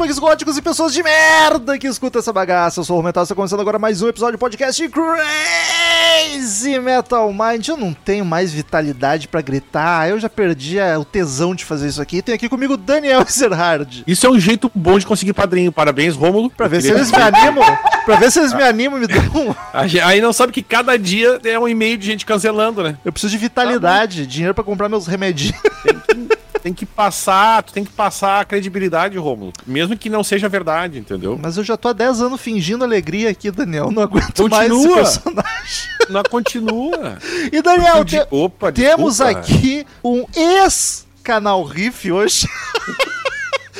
punks góticos e pessoas de merda que escutam essa bagaça. Eu sou o Metal, está começando agora mais um episódio do podcast Crazy Metal Mind. Eu não tenho mais vitalidade pra gritar, eu já perdi a- o tesão de fazer isso aqui. Tem aqui comigo Daniel Ezerhard. Isso é um jeito bom de conseguir padrinho. Parabéns, Rômulo. Pra ver se eles me animam, pra ver se eles me animam e me dão Aí não sabe que cada dia é um e-mail de gente cancelando, né? Eu preciso de vitalidade, dinheiro pra comprar meus remedinhos. Tem que passar, tu tem que passar a credibilidade, Rômulo. Mesmo que não seja verdade, entendeu? Mas eu já tô há 10 anos fingindo alegria aqui, Daniel. Não aguento mais esse Continua. personagem. Não continua. E Daniel, te- Opa, temos desculpa. aqui um ex-canal Riff hoje.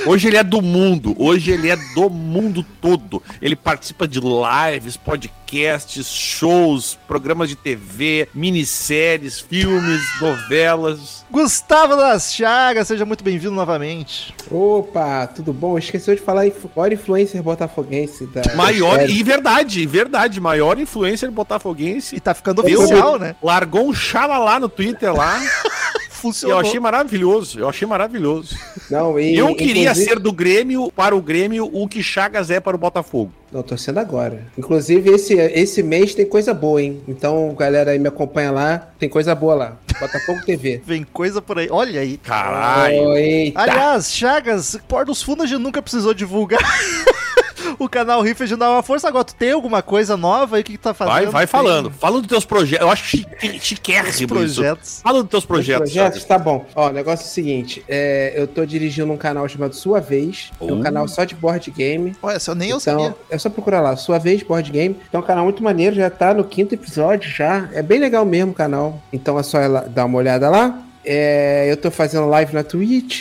Hoje ele é do mundo. Hoje ele é do mundo todo. Ele participa de lives, podcasts, shows, programas de TV, minisséries, filmes, novelas. Gustavo das Chagas, seja muito bem-vindo novamente. Opa, tudo bom? Esqueceu de falar maior influencer botafoguense da. Maior, da e verdade, verdade, maior influencer botafoguense. E tá ficando oficial, né? Largou um xalalá no Twitter lá. e eu Funcionou. achei maravilhoso. Eu achei maravilhoso. Não, e, eu queria inclusive- ser do Grêmio para o Grêmio o que Chagas é para o Botafogo. Não, tô sendo agora. Inclusive, esse, esse mês tem coisa boa, hein? Então, galera aí me acompanha lá. Tem coisa boa lá. Botafogo TV. Vem coisa por aí. Olha aí. Caralho. Eita. Aliás, Chagas, por dos fundos a gente nunca precisou divulgar. o canal Riff a gente dá uma força. Agora, tu tem alguma coisa nova aí? O que, que tá fazendo? Vai, vai Tem falando. Fala dos teus projetos. Eu acho chique- chiquérrimo isso. projetos. Fala dos teus Os projetos. projetos, tá bom. Ó, o negócio é o seguinte: é, eu tô dirigindo um canal chamado Sua Vez. É um Oh. canal só de board game. Olha, eu nem eu sabia. Então, é só procurar lá, Sua Vez Board Game. É um canal muito maneiro, já tá no quinto episódio já. É bem legal mesmo o canal. Então é só lá- dar uma olhada lá. É, eu tô fazendo live na Twitch.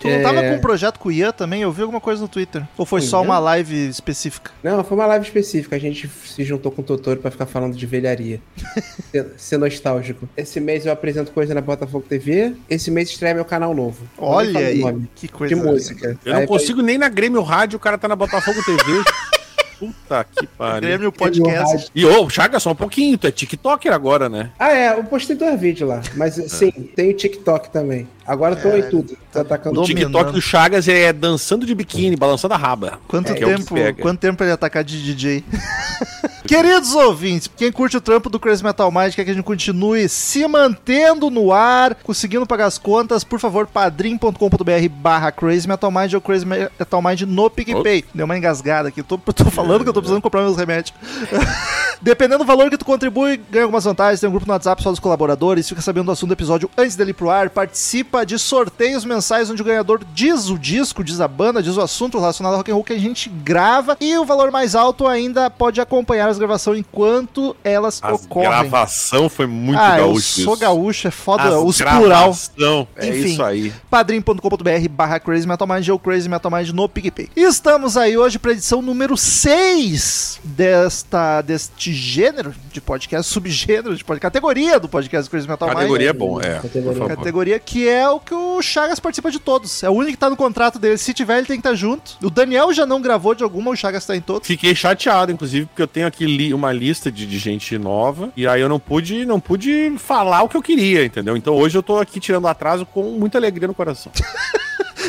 Tu não tava É, com um projeto com o Ian também? Eu vi alguma coisa no Twitter. Ou foi só uma live específica? Não, foi uma live específica. A gente se juntou com o Totoro pra ficar falando de velharia. ser, ser nostálgico. Esse mês eu apresento coisa na Botafogo TV. Esse mês estreia meu canal novo. Olha aí, que coisa. De música. Eu não Aí, consigo nem na Grêmio Rádio, o cara tá na Botafogo TV. Puta que pariu. Grêmio Podcast. E ô, Chagas, só um pouquinho. Tu é TikToker agora, né? Ah, é, eu postei dois vídeos lá. Mas sim, tem o TikTok também. Agora eu tô É, em tudo. Tô atacando O Dominando. TikTok do Chagas é dançando de biquíni, balançando a raba. Quanto É, é que tempo, pega. quanto tempo ele atacar de DJ? Queridos ouvintes, quem curte o trampo do Crazy Metal Mind, quer que a gente continue se mantendo no ar, conseguindo pagar as contas, por favor, padrim.com.br barra Crazy Metal Mind ou Crazy Metal Mind no PicPay. Deu uma engasgada aqui, tô, tô falando que eu tô precisando comprar meus remédios. Dependendo do valor que tu contribui, ganha algumas vantagens. Tem um grupo no WhatsApp só dos colaboradores, fica sabendo do assunto do episódio antes dele ir pro ar, participa de sorteios mensais onde o ganhador diz o disco, diz a banda, diz o assunto relacionado ao rock and roll que a gente grava e o valor mais alto ainda pode acompanhar as gravações enquanto elas A ocorrem. gravação foi muito ah, eu gaúcho. sou isso. gaúcho, é foda, As os plural. gravação, É Enfim. isso aí. padrim.com.br barra Crazy Metal Mind ou Crazy Metal Mind no PicPay. E estamos aí hoje para edição número 6 desta, deste gênero de podcast, subgênero de podcast, categoria do podcast Crazy Metal Categoria é Mind. bom, é. Categoria. Categoria que é o que o Chagas participa de todos. É o único que tá no contrato dele. Se tiver, ele tem que estar junto. O Daniel já não gravou de alguma, o Chagas tá em todos. Fiquei chateado, inclusive, porque eu tenho aqui li- uma lista de, de gente nova e aí eu não pude, não pude falar o que eu queria, entendeu? Então hoje eu tô aqui tirando atraso com muita alegria no coração.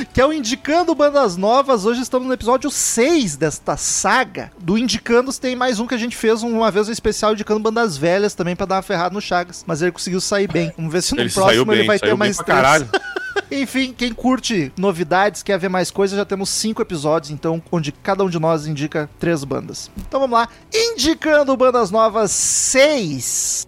que é o Indicando Bandas Novas. Hoje estamos no episódio 6 desta saga. Do Indicandos tem mais um que a gente fez uma vez um especial indicando bandas velhas também pra dar uma ferrada no Chagas. Mas ele conseguiu sair bem. Vamos ver se no Ele próximo bem, ele vai ter mais três. caralho. Enfim, quem curte novidades, quer ver mais coisas, já temos cinco episódios, então, onde cada um de nós indica três bandas. Então vamos lá, indicando bandas novas 6.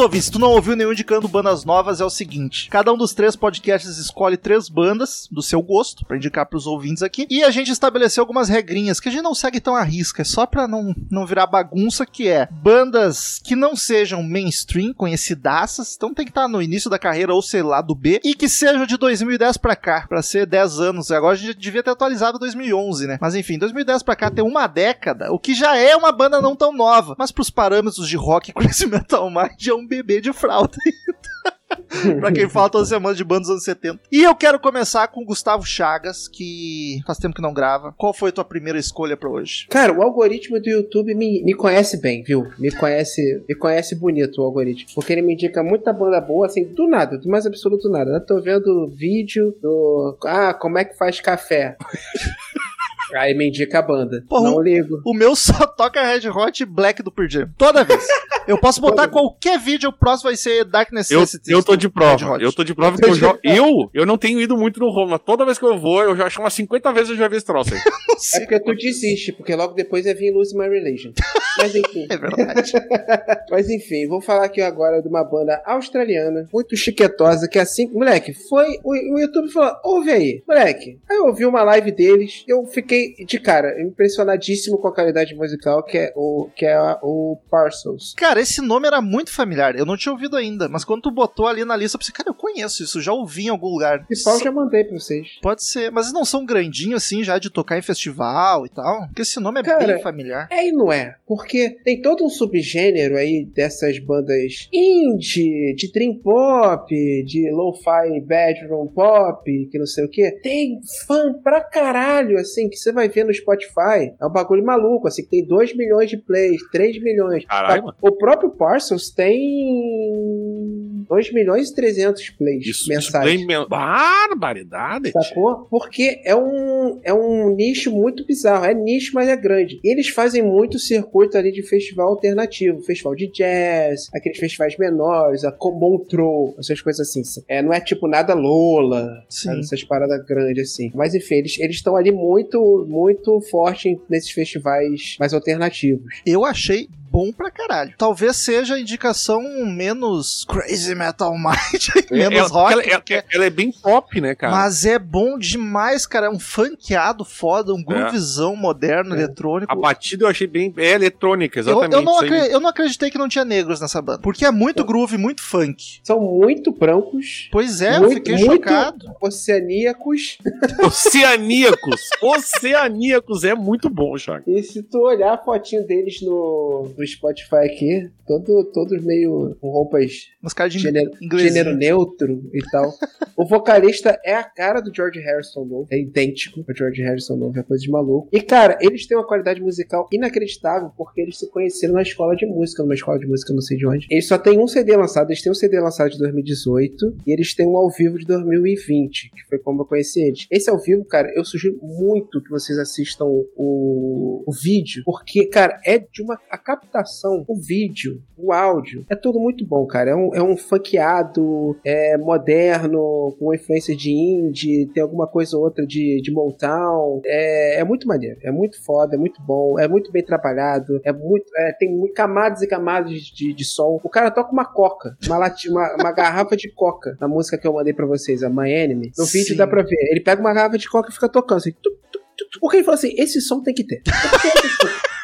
Ouvintes, se tu não ouviu nenhum indicando bandas novas, é o seguinte: cada um dos três podcasts escolhe três bandas do seu gosto pra indicar pros ouvintes aqui. E a gente estabeleceu algumas regrinhas que a gente não segue tão à risca, é só pra não, não virar bagunça, que é bandas que não sejam mainstream, conhecidaças, então tem que estar no início da carreira ou sei lá do B, e que sejam de 2010 pra cá, pra ser 10 anos. Agora a gente devia ter atualizado 2011, né? Mas enfim, 2010 pra cá tem uma década, o que já é uma banda não tão nova, mas pros parâmetros de rock e crazy metal mind é um bebê de fralda pra quem fala toda semana de bandas dos anos 70. E eu quero começar com Gustavo Chagas, que faz tempo que não grava. Qual foi a tua primeira escolha pra hoje? Cara, o algoritmo do YouTube me, me conhece bem, viu? Me conhece, me conhece bonito o algoritmo. Porque ele me indica muita banda boa, assim, do nada, do mais absoluto nada. Eu tô vendo vídeo do. Ah, como é que faz café? Aí me indica a banda. Porra, não o- ligo. O meu só toca Red Hot e Black do Pearl Jam. Toda vez. Eu posso botar qualquer vídeo, o próximo vai ser Dark Eu, Necessities. eu tô de prova. Eu tô de prova que eu já. Eu, eu não tenho ido muito no Roma. Toda vez que eu vou, eu já acho umas 50 vezes eu já vi esse troço aí. É porque tu desiste, porque logo depois é vir Lose My Religion. Mas enfim. É verdade. Mas enfim, vou falar aqui agora de uma banda australiana, muito chiquetosa, que assim, moleque, foi. O, o YouTube falou: ouve aí, moleque. Aí eu ouvi uma live deles, eu fiquei de cara, impressionadíssimo com a qualidade musical, que é o, que é a- o Parcels. Cara, esse nome era muito familiar. Eu não tinha ouvido ainda, mas quando tu botou ali na lista, eu pensei, cara, eu conheço isso, já ouvi em algum lugar. E pau já mandei pra vocês. Pode ser, mas eles não são grandinhos assim já de tocar em festival e tal? Porque esse nome é Cara, bem familiar. É e não é, porque tem todo um subgênero aí dessas bandas indie, de dream pop, de lo-fi bedroom pop, que não sei o que. Tem fã pra caralho, assim, que você vai ver no Spotify. É um bagulho maluco, assim, que tem 2 milhões de plays, 3 milhões. Caralho, Tá? mano. O próprio Parcels tem 2 milhões e 300 plays Isso, isso mensais. bem men- Barbaridade. Sacou? Porque é um, é um nicho muito bizarro. É nicho, mas é grande. E eles fazem muito circuito ali de festival alternativo. Festival de jazz, aqueles festivais menores, a Comontrol, essas coisas assim. É, não é tipo nada Lola, sabe? essas paradas grandes assim. Mas enfim, eles eles estão ali muito, muito forte nesses festivais mais alternativos. Eu achei bom pra caralho. Talvez seja a indicação menos crazy metal mind, menos ela, rock. ela- ela- porque- ela é bem pop, né, cara? Mas é bom demais, cara. É um funkeado foda, um groovizão moderno, É. eletrônico. A batida eu achei bem. É eletrônica, Eu, exatamente. eu, não isso aí. acre- eu não acreditei que não tinha negros nessa banda. Porque é muito groove, muito funk. São muito brancos, Pois é, eu Muito, fiquei muito- chocado. oceaníacos. Oceaníacos. Oceaníacos é muito bom, Chaco. E se tu olhar a fotinho deles no, no Spotify aqui, todo, todos meio com roupas caras de gênero, gênero neutro e tal. o vocalista é a cara do George Harrison novo. É idêntico ao George Harrison novo, é coisa de maluco. E, cara, eles têm uma qualidade musical inacreditável porque eles se conheceram na escola de música, numa escola de música não sei de onde. Eles só têm um CD lançado, eles têm um CD lançado de 2018 e eles têm um ao vivo de 2020, que foi como eu conheci eles. Esse ao vivo, cara, eu sugiro muito que vocês assistam o, o vídeo, porque, cara, é de uma a captação, o vídeo, o áudio, é tudo muito bom, cara. É um, é um funkeado, é moderno, com influência de indie, tem alguma coisa ou outra de, de Motown. É, é muito maneiro, é muito foda, é muito bom, é muito bem trabalhado, é muito, é, tem camadas e camadas de, de som. O cara toca uma coca, uma, lati, uma, uma garrafa de coca na música que eu mandei pra vocês, a My Enemy. No vídeo Sim. dá pra ver. Ele pega uma garrafa de coca e fica tocando assim. Tu, tu, tu, tu. Porque ele falou assim: esse som tem que ter.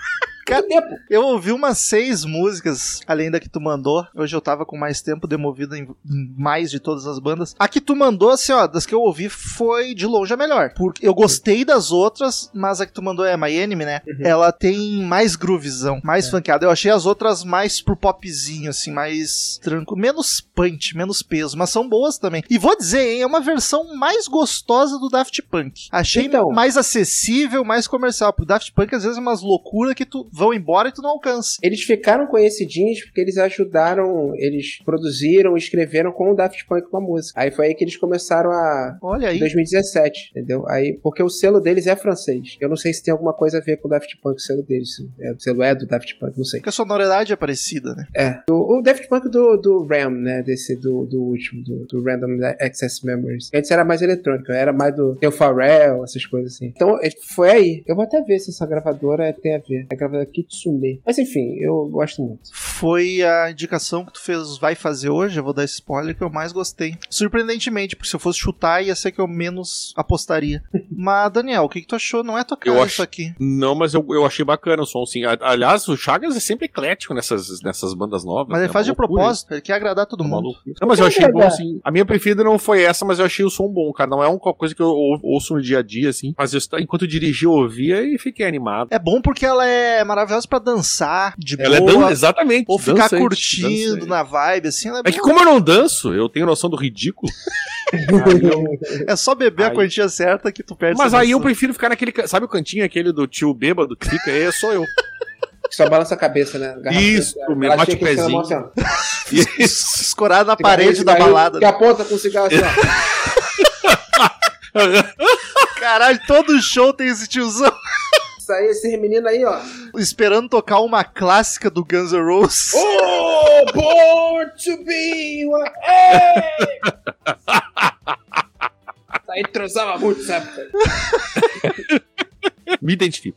Tempo. Eu ouvi umas seis músicas, além da que tu mandou. Hoje eu tava com mais tempo demovido em mais de todas as bandas. A que tu mandou, assim, ó, das que eu ouvi, foi de longe a melhor. Porque eu gostei das outras, mas a que tu mandou é My Enemy, né? Ela tem mais groovizão, mais funkeada. Eu achei as outras mais pro popzinho, assim, mais tranquilo. Menos punch, menos peso, mas são boas também. E vou dizer, hein, é uma versão mais gostosa do Daft Punk. Achei Então. mais acessível, mais comercial. Pro Daft Punk, às vezes, é umas loucuras que tu vão embora e tu não alcança. Eles ficaram conhecidinhos porque eles ajudaram, eles produziram, escreveram com o Daft Punk uma música. Aí foi aí que eles começaram a. Olha aí. Em 2017, entendeu? Aí, porque o selo deles é francês. Eu não sei se tem alguma coisa a ver com o Daft Punk, o selo deles. É, o selo é do Daft Punk, não sei. Porque a sonoridade é parecida, né? É. O, o Daft Punk do, do RAM, né? Desse do, do último, do, do Random Access Memories. Antes era mais eletrônico, era mais do. Tem o Pharrell, essas coisas assim. Então, é, foi aí. Eu vou até ver se essa gravadora tem a ver. A gravadora Kitsume. Mas enfim, eu gosto muito. Foi a indicação que tu fez, vai fazer hoje, eu vou dar esse spoiler, que eu mais gostei. Surpreendentemente, porque se eu fosse chutar, ia ser que eu menos apostaria. Mas, Daniel, o que, que tu achou? Não é tua cara Eu isso acho- aqui. Não, mas eu, eu achei bacana o som, sim. Aliás, o Chagas é sempre eclético nessas, nessas bandas novas. Mas ele né? faz de Uma loucura propósito, ele quer agradar todo uma mundo. loucura. Não, mas eu achei bom, sim. A minha preferida não foi essa, mas eu achei o som bom, cara. Não é uma coisa que eu ou- ouço no dia a dia, assim. Mas eu, enquanto eu dirigia, eu ouvia e fiquei animado. É bom porque ela é maravilhosa pra dançar, de Ela é boa, dan É exatamente. ou ficar dançante, curtindo dançante. na vibe, assim. Ela é, É que como eu não danço, eu tenho noção do ridículo. aí eu- É só beber a Aí- quantia certa que tu perde Mas aí eu prefiro ficar naquele. Sabe o cantinho aquele do tio bêbado que fica? É, sou eu. Só balança a cabeça, né? Garrafa- Isso, mesmo, bate o pezinho. assim. Isso. Escorado na parede da balada. Que aponta com cigarro assim, ó. Caralho, todo show tem esse tiozão Isso aí, esse menino aí, ó. esperando tocar uma clássica do Guns N' Roses. Oh, born to be one. Hey! Isso aí transava muito, sabe? Me identifico.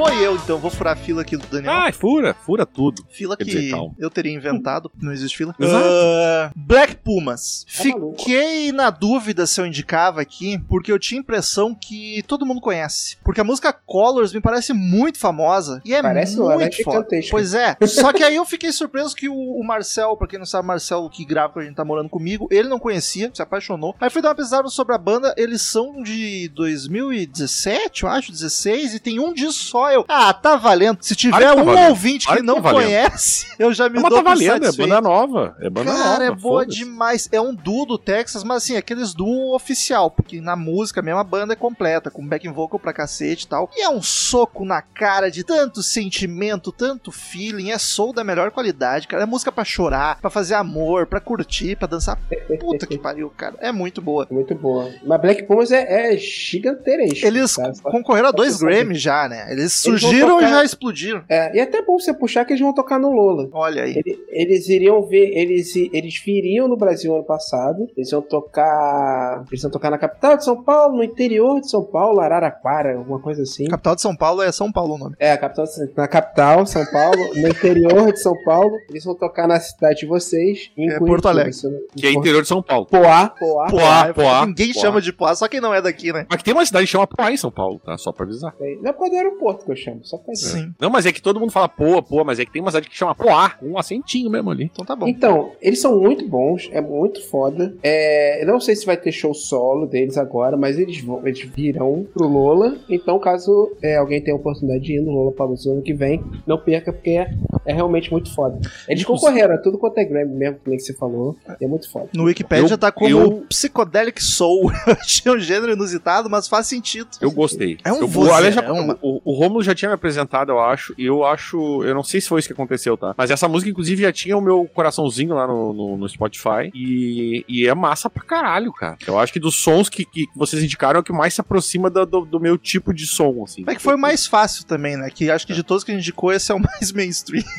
Vou eu, então, vou furar a fila aqui do Daniel. Ai, fura, fura tudo. Fila quer que dizer, eu teria inventado, não existe fila. Ah, Black Pumas. Tá. Fiquei na dúvida se eu indicava aqui, porque eu tinha a impressão que todo mundo conhece. Porque a música Colors me parece muito famosa e é Parece muito foda. Pois é. Só que aí eu fiquei surpreso que o, o Marcel, pra quem não sabe, Marcel que grava com a gente tá morando comigo, ele não conhecia, se apaixonou. Aí fui dar uma pesquisada sobre a banda, eles são de 2017, eu acho, 16, e tem um disco só. Eu, ah, tá valendo. Se tiver tá um valendo. ouvinte que que não tá conhece, eu já me Mas dou tá valendo, é satisfeito. banda nova. É banda nova. Cara, é boa demais. É um duo do Texas, mas assim, aqueles duo oficial, porque na música mesmo a banda é completa, com backing vocal pra cacete e tal. E é um soco na cara de tanto sentimento, tanto feeling. É soul da melhor qualidade, cara. É música pra chorar, pra fazer amor, pra curtir, pra dançar. Puta que pariu, cara. É muito boa. Muito boa. Mas Black Pumas é, é gigantesco. Eles cara. Concorreram a dois. Grammys já, né? Eles vão surgiram e tocar- já explodiram. É, e é até bom você puxar que eles vão tocar no Lola. Olha aí. Ele- Eles iriam ver, eles, eles viriam no Brasil ano passado. Eles iam tocar. Eles iam tocar na capital de São Paulo, no interior de São Paulo, Araraquara, alguma coisa assim. Capital de São Paulo é São Paulo o nome. É, a capital, na capital, São Paulo, no interior de São Paulo. Eles vão tocar na cidade de vocês, em É, Curitiba, Porto Alegre. não- Que é interior de São Paulo. Poá, Poá. Poá, É, Poá. Ninguém Poá. chama de Poá, só quem não é daqui, né? Mas que tem uma cidade que chama Poá em São Paulo, tá? Só pra avisar. Não é por do aeroporto que eu chamo, só pra dizer. Sim. Não, mas é que todo mundo fala Poa, Poa, mas é que tem uma cidade que chama Poá, com um acentinho mesmo ali. Então tá bom. Então, eles são muito bons, é muito foda. É, eu não sei se vai ter show solo deles agora, mas eles vão, eles virão pro Lola. Então, caso é, alguém tenha a oportunidade de ir no Lola para o ano que vem, não perca, porque é, é realmente muito foda. Eles concorreram a tudo quanto é Grammy mesmo, que nem que você falou. É muito foda. No Wikipedia Eu- tá como eu- Psychedelic Soul. Eu achei um gênero inusitado, mas faz sentido. Eu gostei. É um eu, vozeirão, o, aliás, já- mano. o, o Romulo já tinha me apresentado, eu acho, e eu acho. Eu não sei se foi isso que aconteceu, tá? Mas essa música, inclusive, já tinha o meu coraçãozinho lá no, no, no Spotify. E, e é massa pra caralho, cara. Eu acho que dos sons que, que vocês indicaram é o que mais se aproxima do, do, do meu tipo de som, assim. É que foi o mais fácil também, né? Que acho que de todos que a gente indicou, esse é o mais mainstream.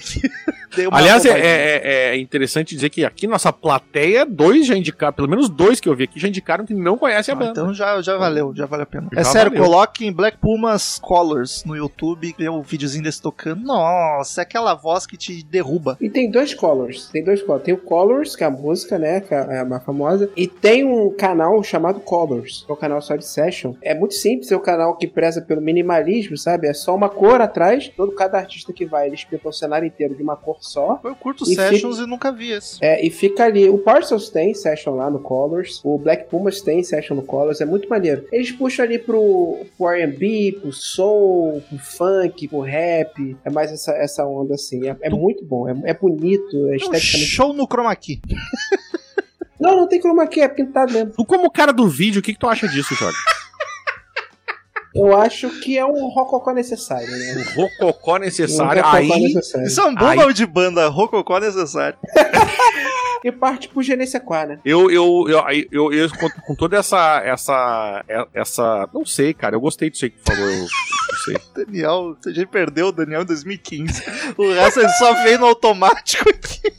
Aliás, é, roubadinha. é- é interessante dizer que aqui nossa plateia, dois já indicaram, pelo menos dois que eu vi aqui, já indicaram que não conhecem a Ah, banda. então já, já valeu, já vale a pena. Já é sério, valeu. coloquem Black Pumas Colors no YouTube, vê o videozinho desse tocando. Nossa, é aquela voz que te derruba. E tem dois Colors. Tem dois Colors. Tem o Colors, que é a música, né? Que é a mais famosa. E tem um canal chamado Colors, que é um canal só de session. É muito simples, é um canal que preza pelo minimalismo, sabe? É só uma cor atrás. Todo cada artista que vai, eles pintam o cenário inteiro de uma cor só. Eu curto E Sessions e nunca vi esse. É, e fica ali. O Parcels tem session lá no Colors. O Black Pumas tem session no Colors. É muito maneiro. Eles puxam ali pro, pro RB, pro soul, pro funk, pro rap. É mais essa, essa onda assim. É, é muito bom. É, é bonito. É esteticamente. show no chroma key. Não, não tem chroma key. É pintado mesmo. Tu, como cara do vídeo, o que, que tu acha disso, Jorge? Eu acho que é um rococó necessário, né? O rococó necessário. Um rococó Aí. necessário. Isso é um bom Aí- nome de banda, Rococó necessário. E parte pro Genesequá, né? Eu, eu, eu, eu, eu, eu com, com toda essa, essa, essa. Não sei, cara. Eu gostei disso aí que tu falou. Eu, não sei. Daniel, a gente perdeu o Daniel em 2015. O resto ele só veio no automático aqui.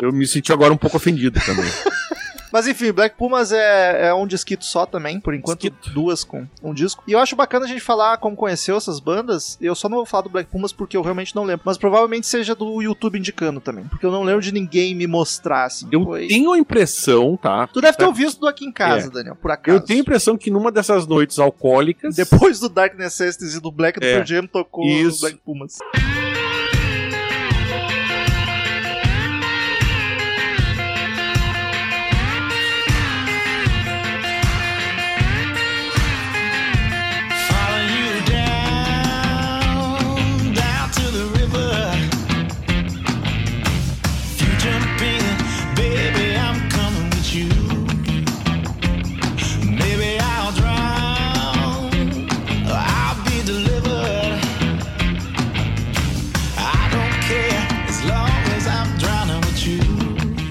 Eu me senti agora um pouco ofendido também. Mas enfim, Black Pumas é, é um disquito só também, por enquanto Disquito. duas com um disco. E eu acho bacana a gente falar como conheceu essas bandas. Eu só não vou falar do Black Pumas porque eu realmente não lembro. Mas provavelmente seja do YouTube indicando também. Porque eu não lembro de ninguém me mostrar assim. Eu Foi- tenho a impressão, tá? Tu deve ter ouvido do aqui em casa, É. Daniel, por acaso. Eu tenho a impressão que numa dessas noites alcoólicas. Depois do Dark Necessities e do Black do É. Pearl Jam tocou Isso. Black Pumas.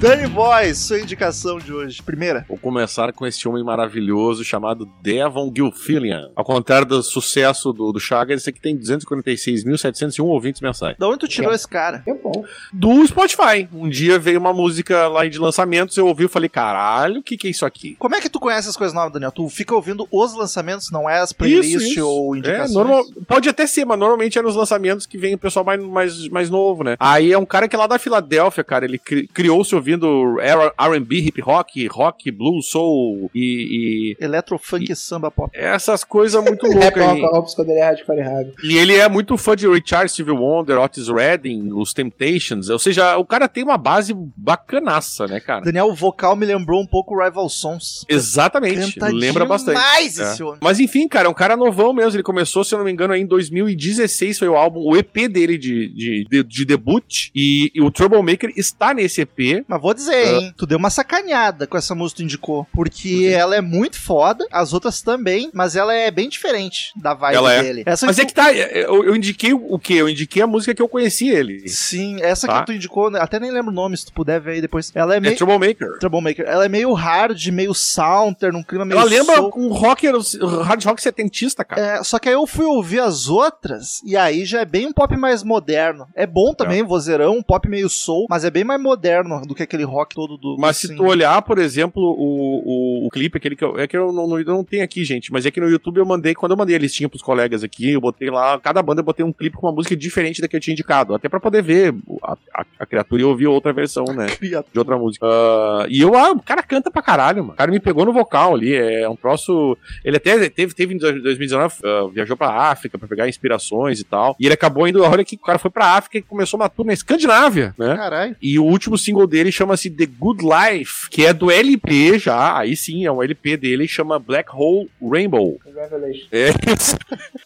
Danny Boys, sua indicação de hoje. Primeira. Vou começar com esse homem maravilhoso chamado Devon Gilfillian. Ao contrário do sucesso do, do Chagas, esse aqui tem 246.701 ouvintes mensais. Da onde tu tirou esse cara? É bom. Do Spotify. Um dia veio uma música lá de lançamentos, eu ouvi e falei, caralho, o que, que é isso aqui? Como é que tu conhece as coisas novas, Daniel? Tu fica ouvindo os lançamentos, não é as playlists ou É, indicações? normal, pode até ser, mas normalmente é nos lançamentos que vem o pessoal mais, mais, mais novo, né? Aí é um cara que é lá da Filadélfia, cara. Ele cri- criou-se ouvindo R&B, hip rock, rock, blues, soul e, e Electro, funk, samba, pop. essas coisas muito loucas aí. rock, rock, quando ele é hardcore errado. E ele é muito fã de Richard Steve Wonder, Otis Redding, os Temptations. Ou seja, o cara tem uma base bacanaça, né, cara? Daniel, o vocal me lembrou um pouco Rival Sons. Exatamente. Canta Lembra bastante. demais É. esse homem. Mas enfim, cara, é um cara novão mesmo. Ele começou, se eu não me engano, aí em 2016 foi o álbum, o EP dele de, de, de, de debut. E, e o Troublemaker está nesse EP. Mas vou dizer, hein? Tu deu uma sacaneada com essa música que tu indicou. Porque ela é muito foda, as outras também, mas ela é bem diferente da vibe Ela é. dele. Essa Mas que é que tá, eu, eu indiquei o quê? Eu indiquei a música que eu conheci ele. Sim, essa Tá. que tu indicou, né, até nem lembro o nome, se tu puder ver aí depois. Ela é É meio. Troublemaker. Troublemaker. Ela é meio hard, meio sounter, num clima meio. Ela lembra soul. um rock, hard rock setentista, cara. É, só que aí eu fui ouvir as outras, e aí já é bem um pop mais moderno. É bom também, vozeirão, um pop meio soul, mas é bem mais moderno do que aquele rock todo do. Mas assim. se tu olhar, por exemplo, o, o, o clipe, aquele que eu, é que eu não, não, não tenho aqui, gente, mas é que no YouTube eu mandei, quando eu mandei a listinha pros colegas aqui, eu botei lá, cada banda eu botei um clipe com uma música diferente da que eu tinha indicado, até pra poder ver a, a, a criatura e ouvir outra versão, né? Criatura. De outra música. Ah, e eu, ah, o cara canta pra caralho, mano. O cara me pegou no vocal ali. É um troço. Ele até teve, teve em 2019, ah, viajou pra África pra pegar inspirações e tal. E ele acabou indo. Olha que o cara foi pra África e começou uma tour na Escandinávia, né? Caralho. E o último single dele chama-se The Good Life, que é do LP já. Aí sim, é um LP dele, chama Black Hole Rainbow. Revelation. É isso.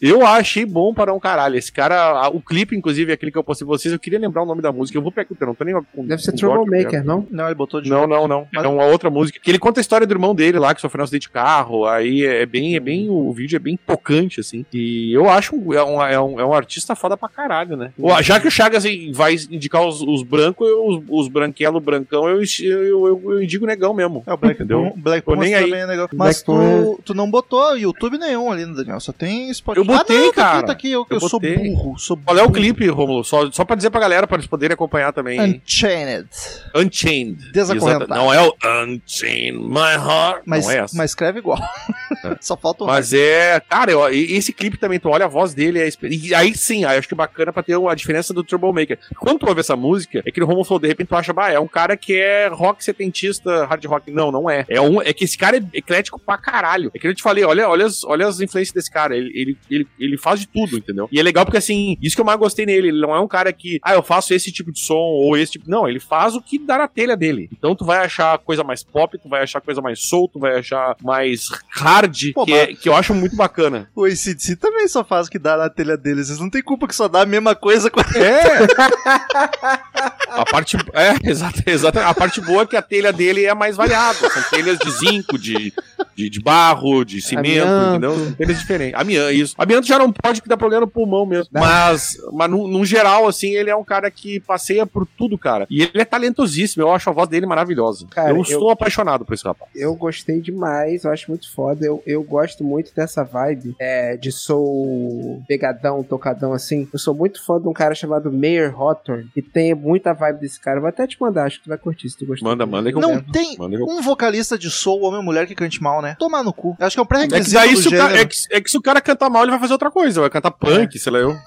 Eu achei bom para um caralho. Esse cara, o clipe, inclusive, aquele que eu postei pra vocês, eu queria lembrar o nome da música. Eu vou perguntar, não tô nem com. Deve ser Troublemaker, não? Não, ele botou de Não, não, não. Mas- É uma outra música. Que ele conta a história do irmão dele lá, que sofreu um acidente de carro. Aí é bem, é bem. O vídeo é bem tocante, assim. E eu acho é um, é um, é um artista foda pra caralho, né? Ó, Já que o Chagas vai indicar os, os brancos, eu- os, os branquelo, brancão, eu, eu, eu, eu indico negão mesmo. É o Black Entendeu? Black Pumas nem aí. também é legal. Mas Black Pum tu, tu não botou YouTube nenhum ali, né, Daniel? Só tem Spotify. Eu botei, ah, não, tá cara. Aqui, tá aqui. Eu, Eu eu sou burro. Sou Qual é o burro. clipe, Romulo? Só, só pra dizer pra galera, pra eles poderem acompanhar também. Unchained. Unchained. Desacorrentado. Não é o Unchained My Heart. Mas, não é essa. mas escreve igual. Só falta o Mas é, cara, eu- esse clipe também, tu olha a voz dele, é, e aí sim, aí acho que é bacana pra ter a diferença do Troublemaker. Quando tu ouve essa música, é que o Romulo falou, de repente tu acha, bah, é um cara cara que é rock setentista, hard rock. Não, não é. É, um, é que esse cara é eclético pra caralho. É que eu te falei, olha, olha, as, olha as influências desse cara. Ele, ele, ele, ele faz de tudo, entendeu? E é legal porque, assim, isso que eu mais gostei nele. Ele não é um cara que, ah, eu faço esse tipo de som ou esse tipo. Não, ele faz o que dá na telha dele. Então tu vai achar coisa mais pop, tu vai achar coisa mais soul, tu vai achar mais hard, Pô, que, é- que eu acho muito bacana. O ACDC também só faz o que dá na telha deles. Eles não tem culpa que só dá a mesma coisa com. É! a parte. É, exato, exato. A parte boa é que a telha dele é mais variada. São telhas de zinco, de, de, de barro, de cimento, Amianto. entendeu? Telhas diferentes. Amianto, isso. Amianto já não pode que dá problema no pulmão mesmo. Mas, mas no, no geral, assim, ele é um cara que passeia por tudo, cara. E ele é talentosíssimo. Eu acho a voz dele maravilhosa. Cara, eu eu- estou apaixonado por esse rapaz. Eu gostei demais, eu acho muito foda. Eu, eu gosto muito dessa vibe é, de soul pegadão, tocadão assim. Eu sou muito fã de um cara chamado Mayer Hawthorne, que tem muita vibe desse cara. Eu vou até te mandar, acho que tu vai curtir se tu gostar. Manda, manda que eu Não quero. tem Manda que eu um vocalista de soul, homem ou mulher, que cante mal, né? Tomar no cu. Eu acho que é um É que, pré-requisito cara, gênero. é, que, é que se o cara cantar mal, ele vai fazer outra coisa. Vai cantar punk, sei lá eu.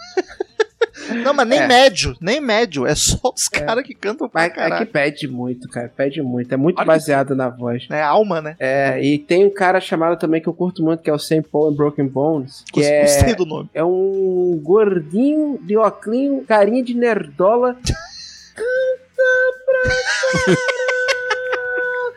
Não, mas nem É. médio, nem médio. É só os caras que cantam pra Mas é que caralho. pede muito, cara, pede muito. É muito Olha baseado na voz. É alma, né? É, e tem um cara chamado também que eu curto muito, que é o Sam Paul and Broken Bones, que Gostei é, do nome. é um gordinho de óculos, carinha de nerdola.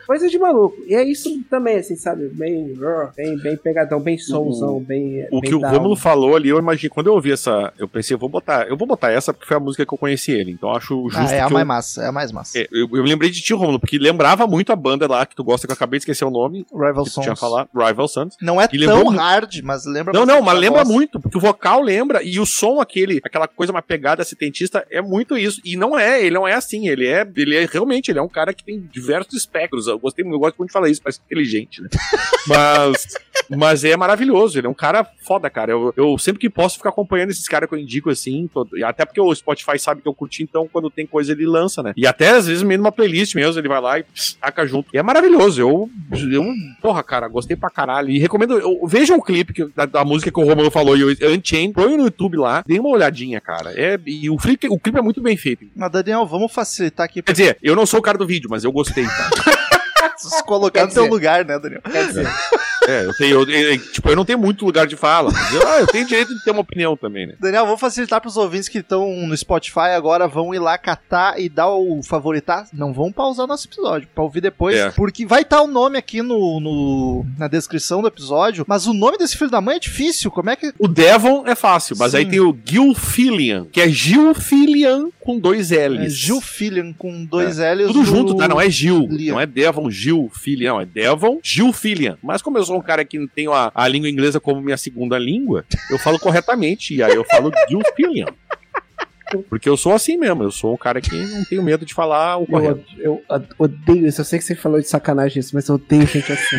Coisa de maluco. E é isso também, assim, sabe? Bem, bem, bem pegadão, bem soulzão, bem. O bem que o da Romulo falou ali, eu imagino. Quando eu ouvi essa, eu pensei, eu vou botar, eu vou botar essa porque foi a música que eu conheci ele. Então eu acho justo Ah, é a mais eu, massa, é a mais massa. É, eu, eu lembrei de ti, Romulo, porque lembrava muito a banda lá que tu gosta, que eu acabei de esquecer o nome, Rival tu tinha Sons. falado, Rival Sons. Não é tão hard, mas lembra Não, não, mas lembra voz. muito, porque o vocal lembra e o som aquele, aquela coisa uma pegada setentista é muito isso. E não é, ele não é assim, ele é, ele é realmente, ele é um cara que tem diversos espectros. Eu gostei, eu gosto muito de falar isso, parece inteligente, né? Mas mas é maravilhoso, ele é um cara foda, cara. Eu, eu sempre que posso ficar acompanhando esses caras que eu indico assim, todo- e até porque o Spotify sabe que eu curti, então quando tem coisa ele lança, né? E até às vezes meio numa playlist mesmo, ele vai lá e pss, taca junto. E é maravilhoso. Eu, eu porra, cara, gostei pra caralho. E recomendo, eu, vejam o clipe que- da, da música que o Romulo falou, e o Unchained, põe no YouTube lá, dê uma olhadinha, cara. É, e o clipe, o clipe é muito bem feito. Mas, Daniel, vamos facilitar aqui Quer dizer, eu não sou o cara do vídeo, mas eu gostei, tá? se colocar no seu lugar, né, Daniel? Quer dizer, É, eu tenho, eu- eu- tipo, eu não tenho muito lugar de fala, mas eu, ah, eu tenho direito de ter uma opinião também, né? Daniel, vamos facilitar pros ouvintes que estão no Spotify agora, vão ir lá catar e dar o favoritar. Não vão pausar nosso episódio, pra ouvir depois, É. porque vai estar o nome aqui no, no- na descrição do episódio, mas o nome desse filho da mãe é difícil, como é que... O Devon é fácil, mas Sim. aí tem o Gilfillian, que é Gilfillian com dois É L's. Gil Fillian com dois L's. Tudo no- junto, tá? Não é Gil. Liam. Não é Devon, Gil, Fillian. Não, é Devon, Gil, Fillian. Mas como eu sou um cara que não tenho a, a língua inglesa como minha segunda língua, eu falo corretamente. E aí eu falo Gil, Fillian. Porque eu sou assim mesmo. Eu sou um cara que não tenho medo de falar o eu, correto. eu odeio isso. Eu sei que você falou de sacanagem isso, mas eu odeio gente assim.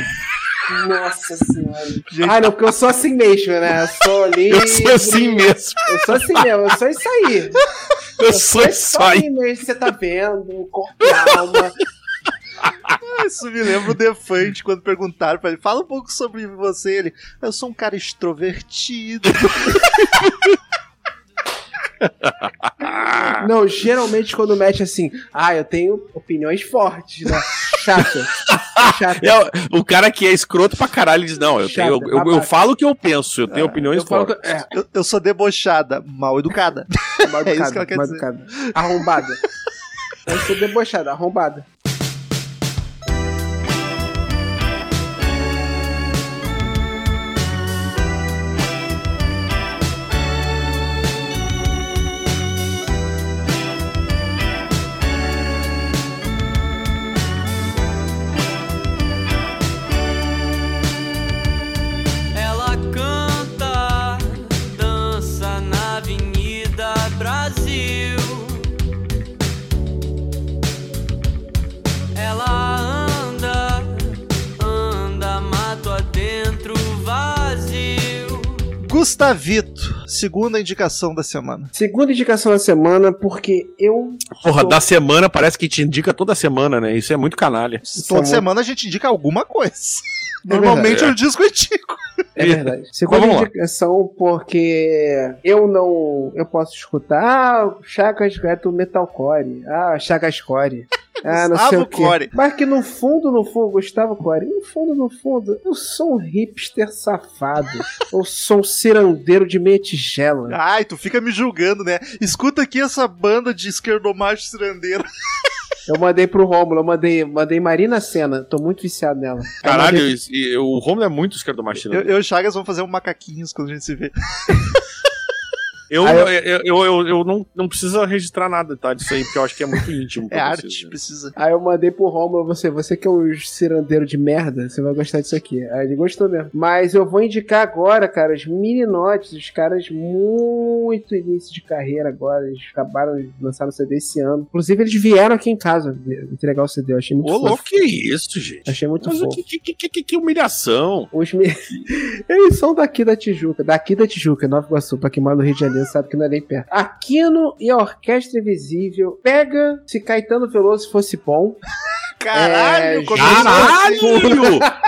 Nossa senhora. Ah, não, porque eu sou assim mesmo, né? Eu sou ali. Eu sou assim mesmo. Eu sou assim mesmo, eu sou isso aí. Eu sou isso aí. mesmo, você tá vendo, corpo e alma. Isso me lembra o Defante, quando perguntaram pra ele, fala um pouco sobre você. Ele, eu sou um cara extrovertido. Não, geralmente quando mete assim, ah, eu tenho opiniões fortes, né? Chato. Chato. É, o cara que é escroto pra caralho diz: Não, eu, tenho, eu, eu- eu falo o que eu penso, eu tenho opiniões Eu fortes. que, é, Eu, eu sou debochada, mal educada. mal É isso educada, que ela quer mal dizer. educada. Arrombada. Eu sou debochada, arrombada. Gustavito, segunda indicação da semana. Segunda indicação da semana, porque eu. Porra, sou- da semana parece que te indica toda semana, né? Isso é muito canalha. Toda São- semana a gente indica alguma coisa. Normalmente é, um disco antigo. É verdade. Segunda lá. indicação, porque eu não. Eu posso escutar. Ah, o Chagas é do Metalcore. Ah, Chagas Core. Ah, não sei Gustavo o quê. Core. Mas que no fundo, no fundo, Gustavo Core, no fundo, no fundo, eu sou um hipster safado. eu sou um cirandeiro de meia tigela. Ai, tu fica me julgando, né? Escuta aqui essa banda de esquerdomacho cirandeiro. Eu mandei pro Rômulo, eu mandei, mandei Marina Senna. Tô muito viciado nela. Caralho, mandei- o Romulo é muito esquerdomachista. Eu, eu e o Chagas vamos fazer um macaquinhos quando a gente se vê. Eu, eu- eu, eu, eu, eu não, não preciso registrar nada, tá? Disso aí, porque eu acho que é muito íntimo. É arte, vocês, né? precisa. Aí eu mandei pro Romulo, você, você que é um cirandeiro de merda, você vai gostar disso aqui. Aí ele gostou mesmo. Mas eu vou indicar agora, cara, os Mininotes, os caras muito início de carreira agora, eles acabaram de lançar o CD esse ano. Inclusive, eles vieram aqui em casa entregar o CD, eu achei muito Ô, louco, que isso, gente? Achei muito Mas o fofo. que, que, que, que, que humilhação. Os mi- Eles são daqui da Tijuca, daqui da Tijuca, Nova Iguaçu, pra quem mora no Rio de Janeiro sabe que não é nem perto. Aquino e a Orquestra Invisível pega se Caetano Veloso fosse bom. Caralho, É, Caralho! assim.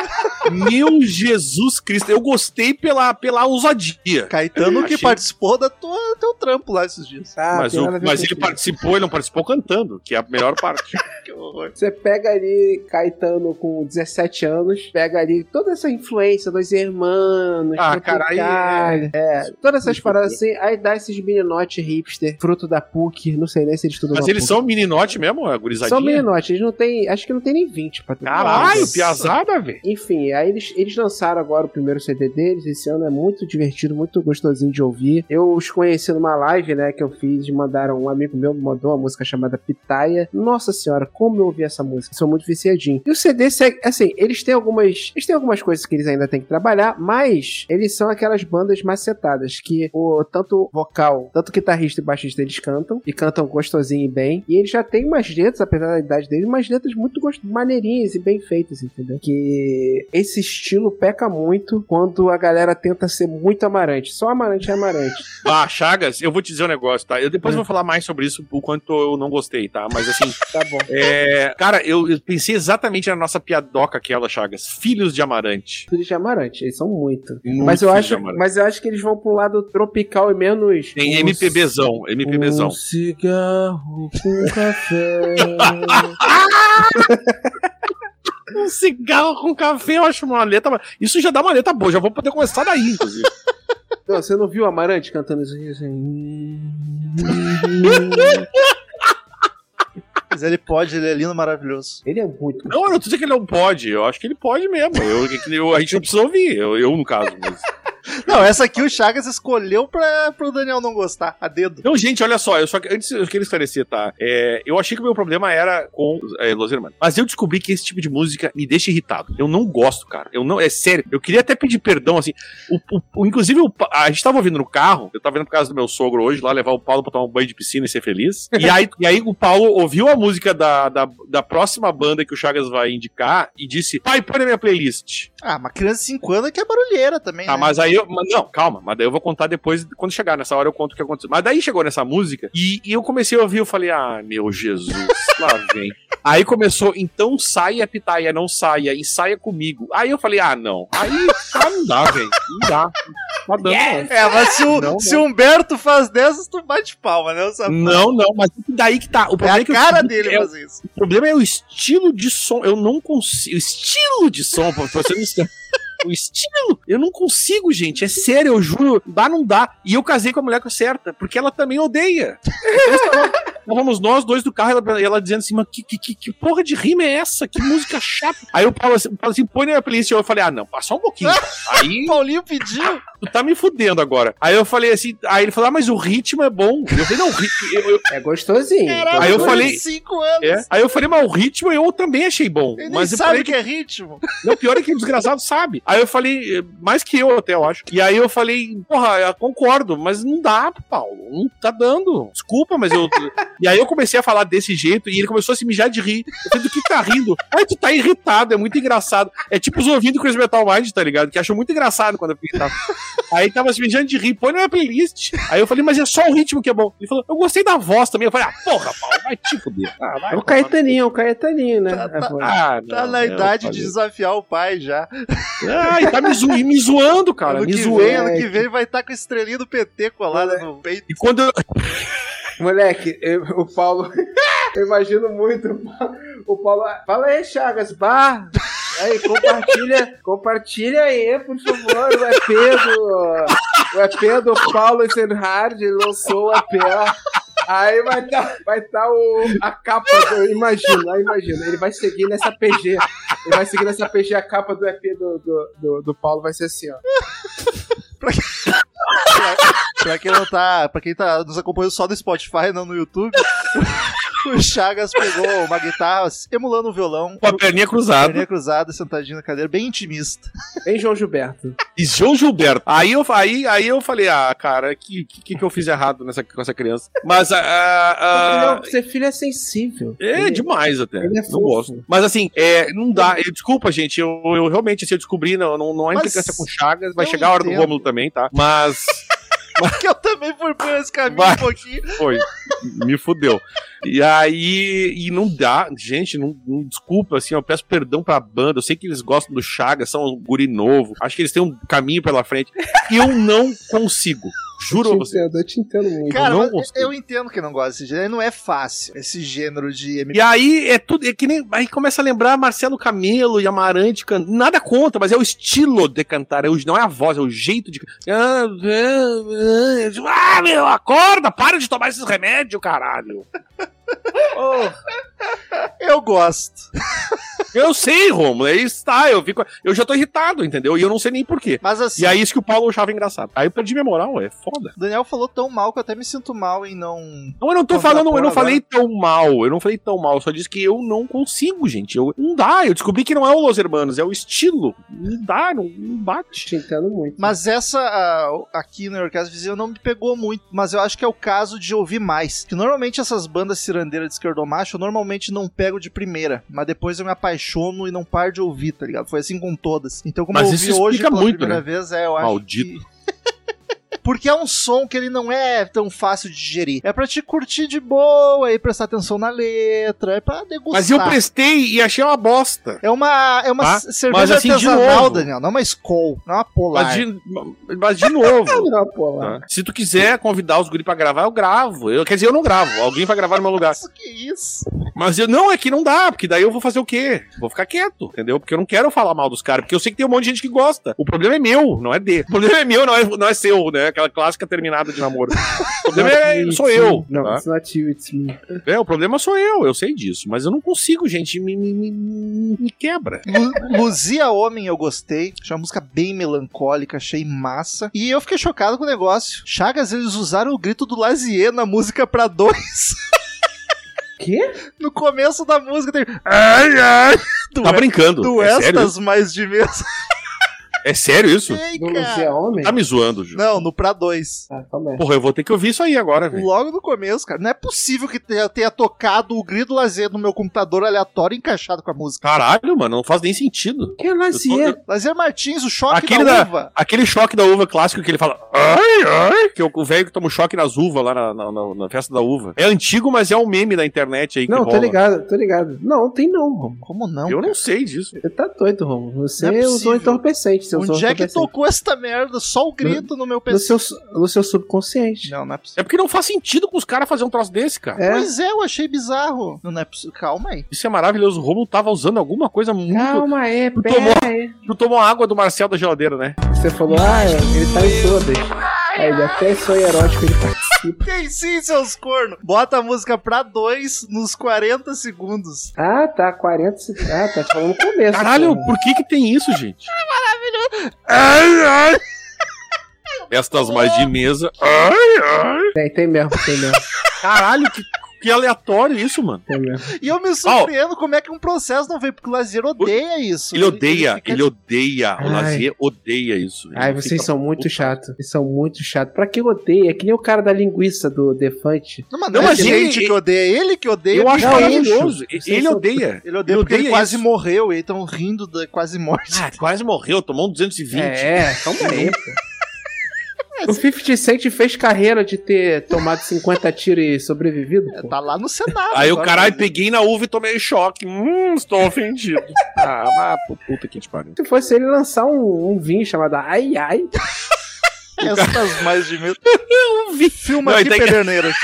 Meu Jesus Cristo, eu gostei pela, pela ousadia. Caetano que Achei- participou da tua teu trampo lá esses dias. Tá, mas o- mas ele participou, ele não participou cantando, que é a melhor parte. Que horror. Você pega ali Caetano com 17 anos, pega ali toda essa influência dos irmãos, Ah, caralho, é, todas essas paradas assim, aí dá esses meninote hipster, fruto da PUC, não sei nem se eles estudam Mas eles PUC. são meninote mesmo, a gurizadinha? São meninote, eles não tem, acho que não tem nem 20 pra Caralho, Nossa. piazada, velho. Enfim, aí eles, eles lançaram agora o primeiro CD deles. Esse ano é muito divertido, muito gostosinho de ouvir. Eu os conheci numa live, né, que eu fiz. Mandaram um amigo meu, me mandou uma música chamada Pitaia. Nossa senhora, como eu ouvi essa música. Sou muito viciadinho. E o CD segue, assim, eles têm algumas. Eles têm algumas coisas que eles ainda têm que trabalhar, mas eles são aquelas bandas macetadas que o tanto vocal, tanto guitarrista e baixista eles cantam e cantam gostosinho e bem. E eles já têm umas letras, apesar da idade deles, umas letras muito gost... maneirinhas e bem feitas, entendeu? Que esse estilo peca muito quando a galera tenta ser muito amarante. Só amarante é amarante. Ah, Chagas, eu vou te dizer um negócio, tá? Eu depois vou falar mais sobre isso, o quanto eu não gostei, tá? Mas assim, Tá bom. é... Cara, eu, eu pensei exatamente na nossa piadoca aquela, Chagas. Filhos de Amarante. Filhos de amarante, eles são muito. Muito mas eu acho, mas eu acho que eles vão pro lado tropical e menos Tem um MPBzão, MPBzão. Um cigarro com café. Um cigarro com café, eu acho uma letra. Isso já dá uma letra boa, já vou poder começar daí, inclusive. Não, você não viu o Amarante cantando isso aí assim? Mas ele pode, ele é lindo, maravilhoso. Ele é muito. Não, eu não tô dizendo que ele não pode. Eu acho que ele pode mesmo. Eu, eu- a gente não precisa ouvir. Eu, eu, no caso. Mas... Não, essa aqui o Chagas escolheu pra, pro Daniel não gostar, a dedo. Então, gente, olha só. Eu só antes eu queria esclarecer, tá? É, eu achei que o meu problema era com é, Los Hermanos. Mas eu descobri que esse tipo de música me deixa irritado. Eu não gosto, cara. Eu não. É sério. Eu queria até pedir perdão, assim. O, o- inclusive, o a gente tava ouvindo no carro. Eu tava indo por casa do meu sogro hoje, lá levar o Paulo pra tomar um banho de piscina e ser feliz. E aí, e aí o Paulo ouviu a música da, da, da próxima banda que o Chagas vai indicar e disse: Pai, põe na minha playlist. Ah, uma criança de 5 anos é que é barulheira também, Tá, né? mas aí eu. mas não, calma, mas daí eu vou contar depois, quando chegar nessa hora eu conto o que aconteceu. Mas daí chegou nessa música e, e eu comecei a ouvir, eu falei, ah, meu Jesus, lá vem. Aí começou, então saia, pitaia, não saia, ensaia comigo. Aí eu falei, ah, não. Aí, tá, não dá, velho. Não dá. Não tá dando, É, mas se o, Não, se o Humberto faz dessas, tu bate palma, né? não. Não, não, mas daí que tá. O É problema a é que eu cara descobri dele é- fazer isso. O problema é o estilo de som. Eu não consigo. O estilo de som, pra você não. O estilo, eu não consigo, gente. É sério, eu juro. Dá, não dá. E eu casei com a mulher certa, porque ela também odeia. Então, Estávamos nós dois do carro, ela, ela dizendo assim, mas que, que, que, que porra de rima é essa? Que música chata. Aí eu falo assim, assim põe na minha playlist. Eu falei, ah, não, passa um pouquinho. Aí Paulinho pediu. tu tá me fudendo agora. Aí eu falei assim, aí ele falou, ah, mas o ritmo é bom. Eu falei, não, o ritmo. eu- eu- É gostosinho. Caralho, Aí eu falei- 5 anos. é. Aí eu falei, mas o ritmo eu também achei bom. Ele nem mas eu sabe falei o que é ritmo. Não, pior é que o desgraçado sabe. Aí eu falei, eh, mais que eu até, eu acho. E aí eu falei, porra, eu concordo, mas não dá, Paulo. Não tá dando. Desculpa, mas eu. E aí eu comecei a falar desse jeito e ele começou a se mijar de rir. Eu falei, do que tá rindo? Ai, tu tá irritado, é muito engraçado. É tipo os ouvindo Chris Metal Mind, tá ligado? Que achou muito engraçado quando eu fiquei irritado. Aí tava se mijando de rir, põe na minha playlist. Aí eu falei, mas é só o ritmo que é bom. Ele falou, eu gostei da voz também. Eu falei, ah, porra, Paulo, vai te fuder. Ah, vai, É o Caetaninho, é o Caetaninho, né? Tá- tá-. Ah, Tá não, na eu idade de desafiar o pai já. Ai, tá me, zo- me zoando, cara. ano Me que zoando. vem, ano que vem vai estar com a estrelinha do PT colada no peito. E quando eu. Moleque, eu- o Paulo. eu imagino muito o Paulo. O Paulo. Fala aí, Chagas, bah! Aí, compartilha, compartilha aí, por favor, o EP do. O EP do Paulo Senhard ele lançou o EP. Aí vai estar vai tá o, a capa do. Imagina, aí imagina. Ele vai seguir nessa PG. Ele vai seguir nessa PG, a capa do EP do, do, do, do Paulo vai ser assim, ó. Pra quem não tá. Pra quem tá nos acompanhando só no Spotify, não no YouTube, o Chagas pegou uma guitarra emulando um violão. Com a perninha cruzada. Perninha cruzada, sentadinho na cadeira, bem intimista. Vem, João Gilberto. E João Gilberto. Aí eu, aí, aí eu falei, ah, cara, o que, que, que eu fiz errado nessa, com essa criança? Mas, ah, ah, Seu filho é sensível. é Ele- demais até. ele é não fofo. gosto. Mas assim, é, não dá. Eu, desculpa, gente. Eu, eu realmente, assim, eu descobri, não, não, não há Mas implicância com Chagas. Vai chegar a hora do entendo. Rômulo também, tá? Mas Que eu também fui por esse caminho Vai. um pouquinho. foi. Me fudeu. E aí, e não dá, gente, não, não- desculpa, assim, eu peço perdão pra banda. Eu sei que eles gostam do Chagas, são um guri novo. Acho que eles têm um caminho pela frente. Eu não consigo. Juro a Eu te você. entendo, eu te entendo muito. Cara, consigo. eu entendo que não gosta desse gênero. Não é fácil esse gênero de MP. E aí é tudo, é que nem. Aí começa a lembrar Marcelo Camelo e Amarante cantando. Nada contra, mas é o estilo de cantar, é o- não é a voz, é o jeito de. Ah, meu, acorda, para de tomar esses remédios, caralho. Oh, Eu gosto. eu sei, Romulo, é isso, tá. Eu, fico, eu já tô irritado, entendeu? E eu não sei nem porquê. Mas assim, E aí isso que o Paulo achava engraçado. Aí eu perdi minha moral, é foda. o Daniel falou tão mal que eu até me sinto mal em não. Não, eu não tô falando, eu não falei tão mal, eu não falei tão mal, eu só disse que eu não consigo, gente. Eu, não dá, eu descobri que não é o Los Hermanos, é o estilo. Não dá, não, não bate. Te entendo muito. Mas essa aqui no Orquestra Visível não me pegou muito, mas eu acho que é o caso de ouvir mais. Que normalmente essas bandas cirandeiras de esquerdomacho eu normalmente não pego de primeira, mas depois eu me apaixono e não paro de ouvir, tá ligado? Foi assim com todas. Então, como Mas eu ouvi hoje pela muito, primeira né? vez, é, eu acho Maldito. que... Porque é um som que ele não é tão fácil de digerir. É pra te curtir de boa, e prestar atenção na letra, é pra degustar. Mas eu prestei e achei uma bosta. É uma, é uma Ah, cerveja mas assim, de artesanal, novo. Daniel, não é uma Skol, não é uma Polar. Mas de, mas de novo. Lá. tá? Se tu quiser convidar os guri pra gravar, eu gravo. Eu, quer dizer, eu não gravo. Alguém vai gravar no meu lugar. Nossa, que isso? Mas eu, não, é que não dá, porque daí eu vou fazer o quê? Vou ficar quieto, entendeu? Porque eu não quero falar mal dos caras, porque eu sei que tem um monte de gente que gosta. O problema é meu, não é dele. O problema é meu, não é, não é seu, né? Aquela clássica terminada de namoro. O problema é, sou eu. Não, tá? it's not you, it's me. É, o problema sou eu, eu sei disso. Mas eu não consigo, gente. Me, me, me, me quebra. Lu- Luzia Homem eu gostei. Achei uma música bem melancólica, achei massa. E eu fiquei chocado com o negócio. Chagas, eles usaram o grito do Lazier na música pra dois. Quê? No começo da música tem. Ai, ai. Tá brincando. do É sério, Estas mais de mesa. É sério isso? Ei, Do. Lucia Homem? Tá me zoando, Ju. Não, no pra dois. Ah, calma aí. Porra, eu vou ter que ouvir isso aí agora, velho. Logo no começo, cara. Não é possível que tenha, tenha tocado o grito do Lazier no meu computador aleatório encaixado com a música. Caralho, mano, não faz nem sentido. Que é Lazier? Lazier Martins, o choque Aquele da, da- uva. Aquele choque da uva clássico que ele fala. Ai, ai. Que o velho que toma o choque nas uvas lá na, na- na- na festa da uva. É antigo, mas é um meme da internet aí que Não, tô rola. ligado, tô ligado. Não, tem não, Romo. Como não? Eu cara? não sei disso. Você tá doido, Romo. Você Não é usou entorpecente. Você usou Onde é que tocou essa merda? Só o grito no meu No PC. seu, no seu subconsciente. Não, não é possível. É porque não faz sentido com os caras fazer um troço desse, cara. É. Pois é, eu achei bizarro. Não é possível. Calma aí. Isso é maravilhoso. O Romulo tava usando alguma coisa muito. Calma aí, Tu pera tomou- aí. Tu tomou água do Marcel da geladeira, né? Você falou, ah, ele tá em todas. Aí ele até sonho erótico ele participa. Tem sim, seus cornos. Bota a música pra dois nos 40 segundos. Ah, tá, 40 se- Ah, tá falando no começo. Caralho, pô. por que que tem isso, gente? Ai, ai. Estas mais de mesa. Ai, ai. Tem, tem mesmo, tem mesmo. Caralho, que Que aleatório isso, mano. É mesmo. E eu me surpreendo como é que um processo não veio, porque o Lazier odeia isso. Ele odeia, fica- ele odeia. O Ai. Lazier odeia isso. Ai, Ele vocês são muito chatos. Vocês são muito chatos. Pra que odeia? É que nem o cara da linguiça do Defante. Não, mas Não, não, é gente ele- que odeia, ele que odeia. Eu acho Não, maravilhoso. Ele odeia. Ele odeia Ele porque ele quase isso. morreu e estão rindo da quase morte. Ah, quase morreu, tomou um 220. É, calma aí, pô. O 50 Cent fez carreira de ter tomado 50 tiros e sobrevivido, pô. Tá lá no Senado. Aí o caralho, mas- peguei na uva e tomei choque. Hum, estou ofendido. ah, mas puta que te pariu. Se fosse ele lançar um, um vinho chamado Ai Ai, Essas mais de medo. Filma Não, aqui, tem- Pederneiras.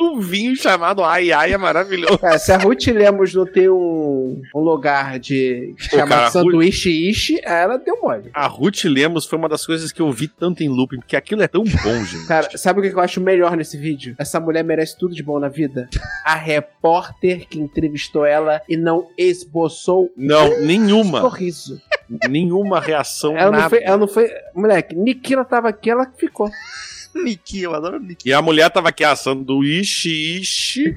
Um vinho chamado Ai Ai é maravilhoso. Cara, se a Ruth Lemos não tem um, um lugar de chamado cara, a sanduíche ishi, ela deu mole. A Ruth Lemos foi uma das coisas que eu vi tanto em looping, porque aquilo é tão bom, gente. Cara, sabe o que eu acho melhor nesse vídeo? Essa mulher merece tudo de bom na vida. A repórter que entrevistou ela e não esboçou Não, um nenhuma. sorriso. Nenhuma reação, Ela não, nada. foi, ela não foi. Moleque, Nikila tava aqui, ela ficou. Niki, eu adoro Niki. E a mulher tava aqui assando do ishi ishi.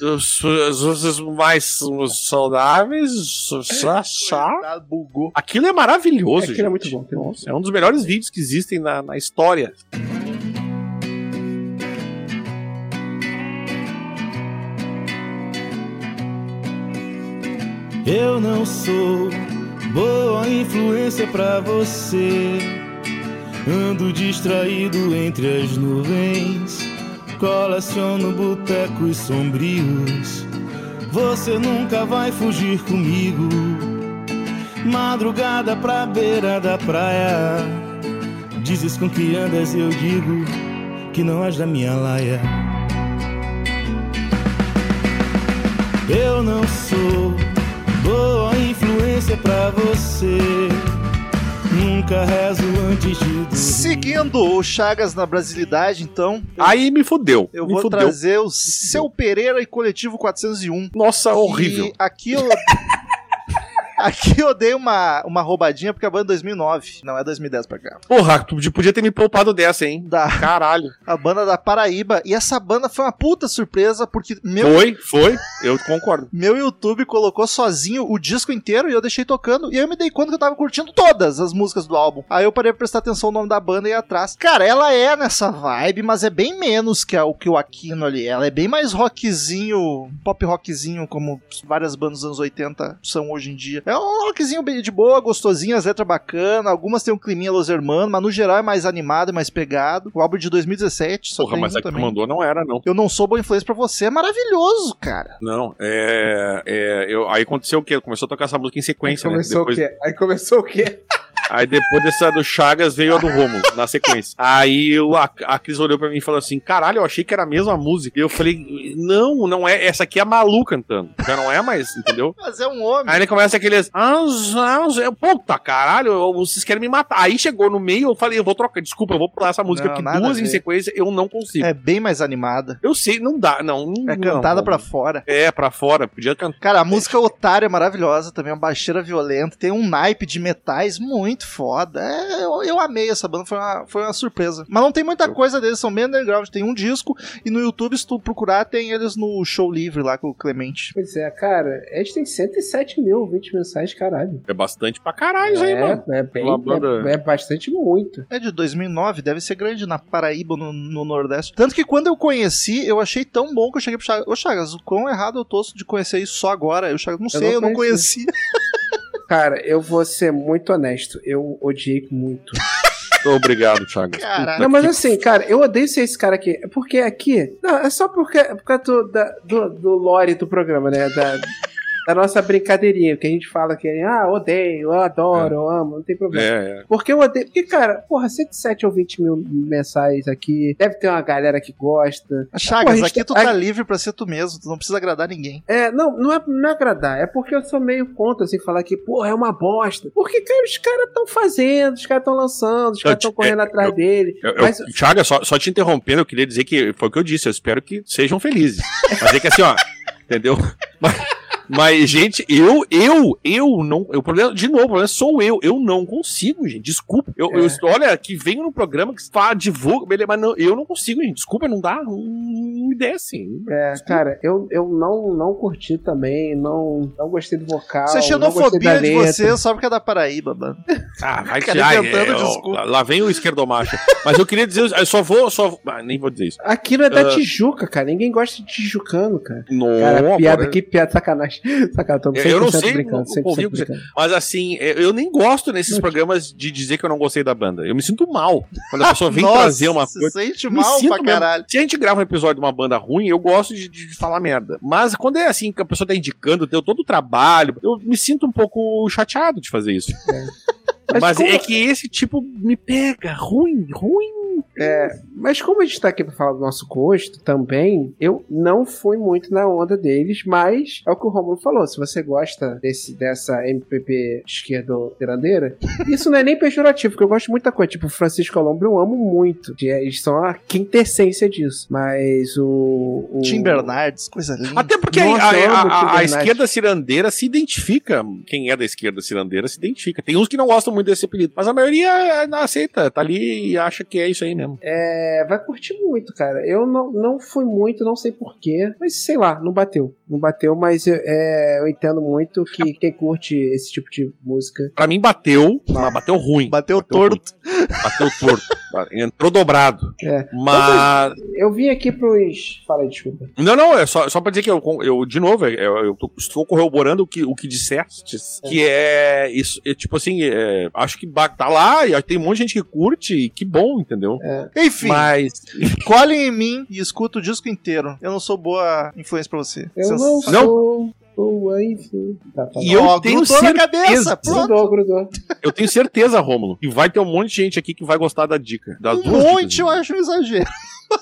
Os, os, os mais saudáveis. Chá, chá. Bugou. Aquilo é maravilhoso, Aquilo é gente. muito bom, aquilo é muito Nossa, é um dos melhores vídeos que existem na, na história. Eu não sou boa influência pra você. Ando distraído entre as nuvens. Coleciono botecos sombrios. Você nunca vai fugir comigo. Madrugada pra beira da praia. Dizes com que andas, eu digo que não és da minha laia. Eu não sou boa influência pra você. Nunca rezo antes de dormir. Seguindo o Chagas na brasilidade, então, Aí me fudeu. eu me vou fudeu. trazer o Seu Pereira e Coletivo 401. Nossa, horrível. E aqui eu. Aqui eu dei uma, uma roubadinha porque a banda é 2009, não é 2010 pra cá. Porra, tu podia ter me poupado dessa, hein? Da, Caralho. a banda da Paraíba. E essa banda foi uma puta surpresa porque meu, Foi, foi. Eu concordo. meu YouTube colocou sozinho o disco inteiro e eu deixei tocando. E aí eu me dei conta que eu tava curtindo todas as músicas do álbum. Aí eu parei pra prestar atenção no nome da banda e atrás. Cara, ela é nessa vibe, mas é bem menos que o que o Aquino ali. Ela é bem mais rockzinho, pop rockzinho, como várias bandas dos anos 80 são hoje em dia. É um rockzinho de boa, gostosinho, as letras bacanas. Algumas tem um climinha Los Hermanos, mas no geral é mais animado e mais pegado. O álbum de 2017, só Porra, tem mas um a que tu também. mandou não era, não. Eu não sou boa influência pra você, é maravilhoso, cara. Não, é. é eu, aí aconteceu o quê? Começou a tocar essa música em Aí sequência, né? começou Depois, o quê? Aí começou o quê? Aí depois dessa do Chagas veio a do Romulo, na sequência. Aí eu, a, a Cris olhou pra mim e falou assim: caralho, eu achei que era a mesma música. E eu falei: não, não é. Essa aqui é a Malu cantando. Já não é mais, entendeu? Mas é um homem. Aí ele começa aqueles. "Ah, ah, eu- Puta, caralho, vocês querem me matar. Aí chegou no meio, eu falei: eu vou trocar, desculpa, eu vou pular essa música, Não, porque duas em sequência eu não consigo. É bem mais animada. Eu sei, não dá, não. É não, cantada não. pra fora. É, pra fora, podia cantar. Cara, a música Otário é maravilhosa também, uma baixeira violenta, tem um naipe de metais muito foda. É, eu, eu amei essa banda, foi uma, foi uma surpresa. Mas não tem muita coisa deles, são bem underground. Tem um disco e no YouTube, se tu procurar, tem eles no show livre lá com o Clemente. Pois é, cara, eles têm 107 mil ouvintes mensais, caralho. É bastante pra caralho aí, mano. É, é, bem, é, é bastante muito. É de 2009, deve ser grande na Paraíba, no, no Nordeste. Tanto que quando eu conheci, eu achei tão bom que eu cheguei pro Chagas. Ô Chagas, o quão errado eu tô de conhecer isso só agora? Eu, Chagas, não sei, não eu não conheci. conhecia. Cara, eu vou ser muito honesto. Eu odiei muito. Obrigado, Chagas. Caraca. Não, mas assim, cara, eu odeio ser esse cara aqui. É Porque aqui. Não, é só porque, por causa do, da- do, do lore do programa, né? Da, da nossa brincadeirinha. Que a gente fala que, ah, odeio, eu adoro, eu amo, não tem problema. É, é. Porque eu odeio. Porque, cara, porra, 107 ou 20 mil mensais aqui. Deve ter uma galera que gosta. Chagas, Pô, a gente aqui tu tá- tá livre pra ser tu mesmo, tu não precisa agradar ninguém. É, não, não é, não é agradar. É porque eu sou meio contra, assim, falar que, porra, é uma bosta. Porque, cara, os caras estão fazendo, os caras estão lançando, os caras estão te- correndo é, atrás eu- dele. Eu, eu, Mas- Chagas, só, só te interrompendo, eu queria dizer que foi o que eu disse, eu espero que sejam felizes. Mas é que assim, ó, entendeu? Mas, Mas, gente, eu, eu, eu não. O problema, de novo, o problema sou eu. Eu não consigo, gente. Desculpa. Eu, eu- olha, que venho no programa que fala, divulga, beleza, mas não, eu não consigo, gente. Desculpa, não dá. Não, não me desce. É, cara, eu, eu não, não curti também, não, não gostei do vocal. É da xenofobia de você só porque é da Paraíba, mano. Ah, vai tirar. inventando ó, desculpa. lá vem o esquerdomacho. Mas eu queria dizer, eu só vou, só. ah, nem vou dizer isso. Aquilo é da Ah. Tijuca, cara. Ninguém gosta de tijucano, cara. Não, Cara, piada agora- aqui, piada, sacanagem. Tô Eu- eu não 100% sei, brincando, não 100% convivo com você. brincando. Mas assim, eu eu nem gosto nesses Não, programas de dizer que eu não gostei da banda. Eu me sinto mal. Quando a pessoa vem Nossa, trazer uma se coisa. sente Me mal sinto pra mesmo. caralho. Se a gente grava um episódio de uma banda ruim, eu gosto de, de falar merda. Mas quando é assim, que a pessoa tá indicando, deu todo o trabalho, eu me sinto um pouco chateado de fazer isso. Mas Mas, como- é que esse tipo me pega. Ruim, ruim. Mas como a gente tá aqui pra falar do nosso gosto também, eu não fui muito na onda deles, mas é o que o Romulo falou. Se você gosta desse, dessa MPP esquerdo-tirandeira, isso não é nem pejorativo, porque eu gosto de muita coisa. Tipo, Francisco Alombo eu amo muito. que Eles são a quintessência disso. Mas o. o... Tim Bernardes, coisa linda. Até porque Nossa, a, a- a- esquerda cirandeira se identifica. Quem é da esquerda cirandeira se identifica. Tem uns que não gostam muito desse apelido, mas a maioria é, não aceita, tá ali e acha que é isso aí mesmo. É, vai curtir muito, cara. Eu não, não fui muito, não sei porquê, mas sei lá, não bateu. Não bateu, mas eu, é, eu entendo muito que quem curte esse tipo de música. Pra mim bateu, mas bateu ruim. Bateu Bateu torto. Bateu torto. Entrou dobrado. É. Mas. Eu vim aqui pros. Fala aí, desculpa. Não, não, é só, só pra dizer que eu, eu de novo, eu, eu tô, estou corroborando o que, o que disseste, que é isso, é, tipo assim, é, acho que tá lá e tem um monte de gente que curte, e que bom, entendeu? Enfim, Mas, colhem em mim e escuta o disco inteiro. Eu não sou boa influência pra você. Eu Você- não Não. sou. boa, enfim. Tá, tá. E eu Ó, tenho grudou na certeza- cabeça. Grudou, grudou. eu tenho certeza, Rômulo, que vai ter um monte de gente aqui que vai gostar da dica. Das Um duas monte dicas. eu acho um exagero.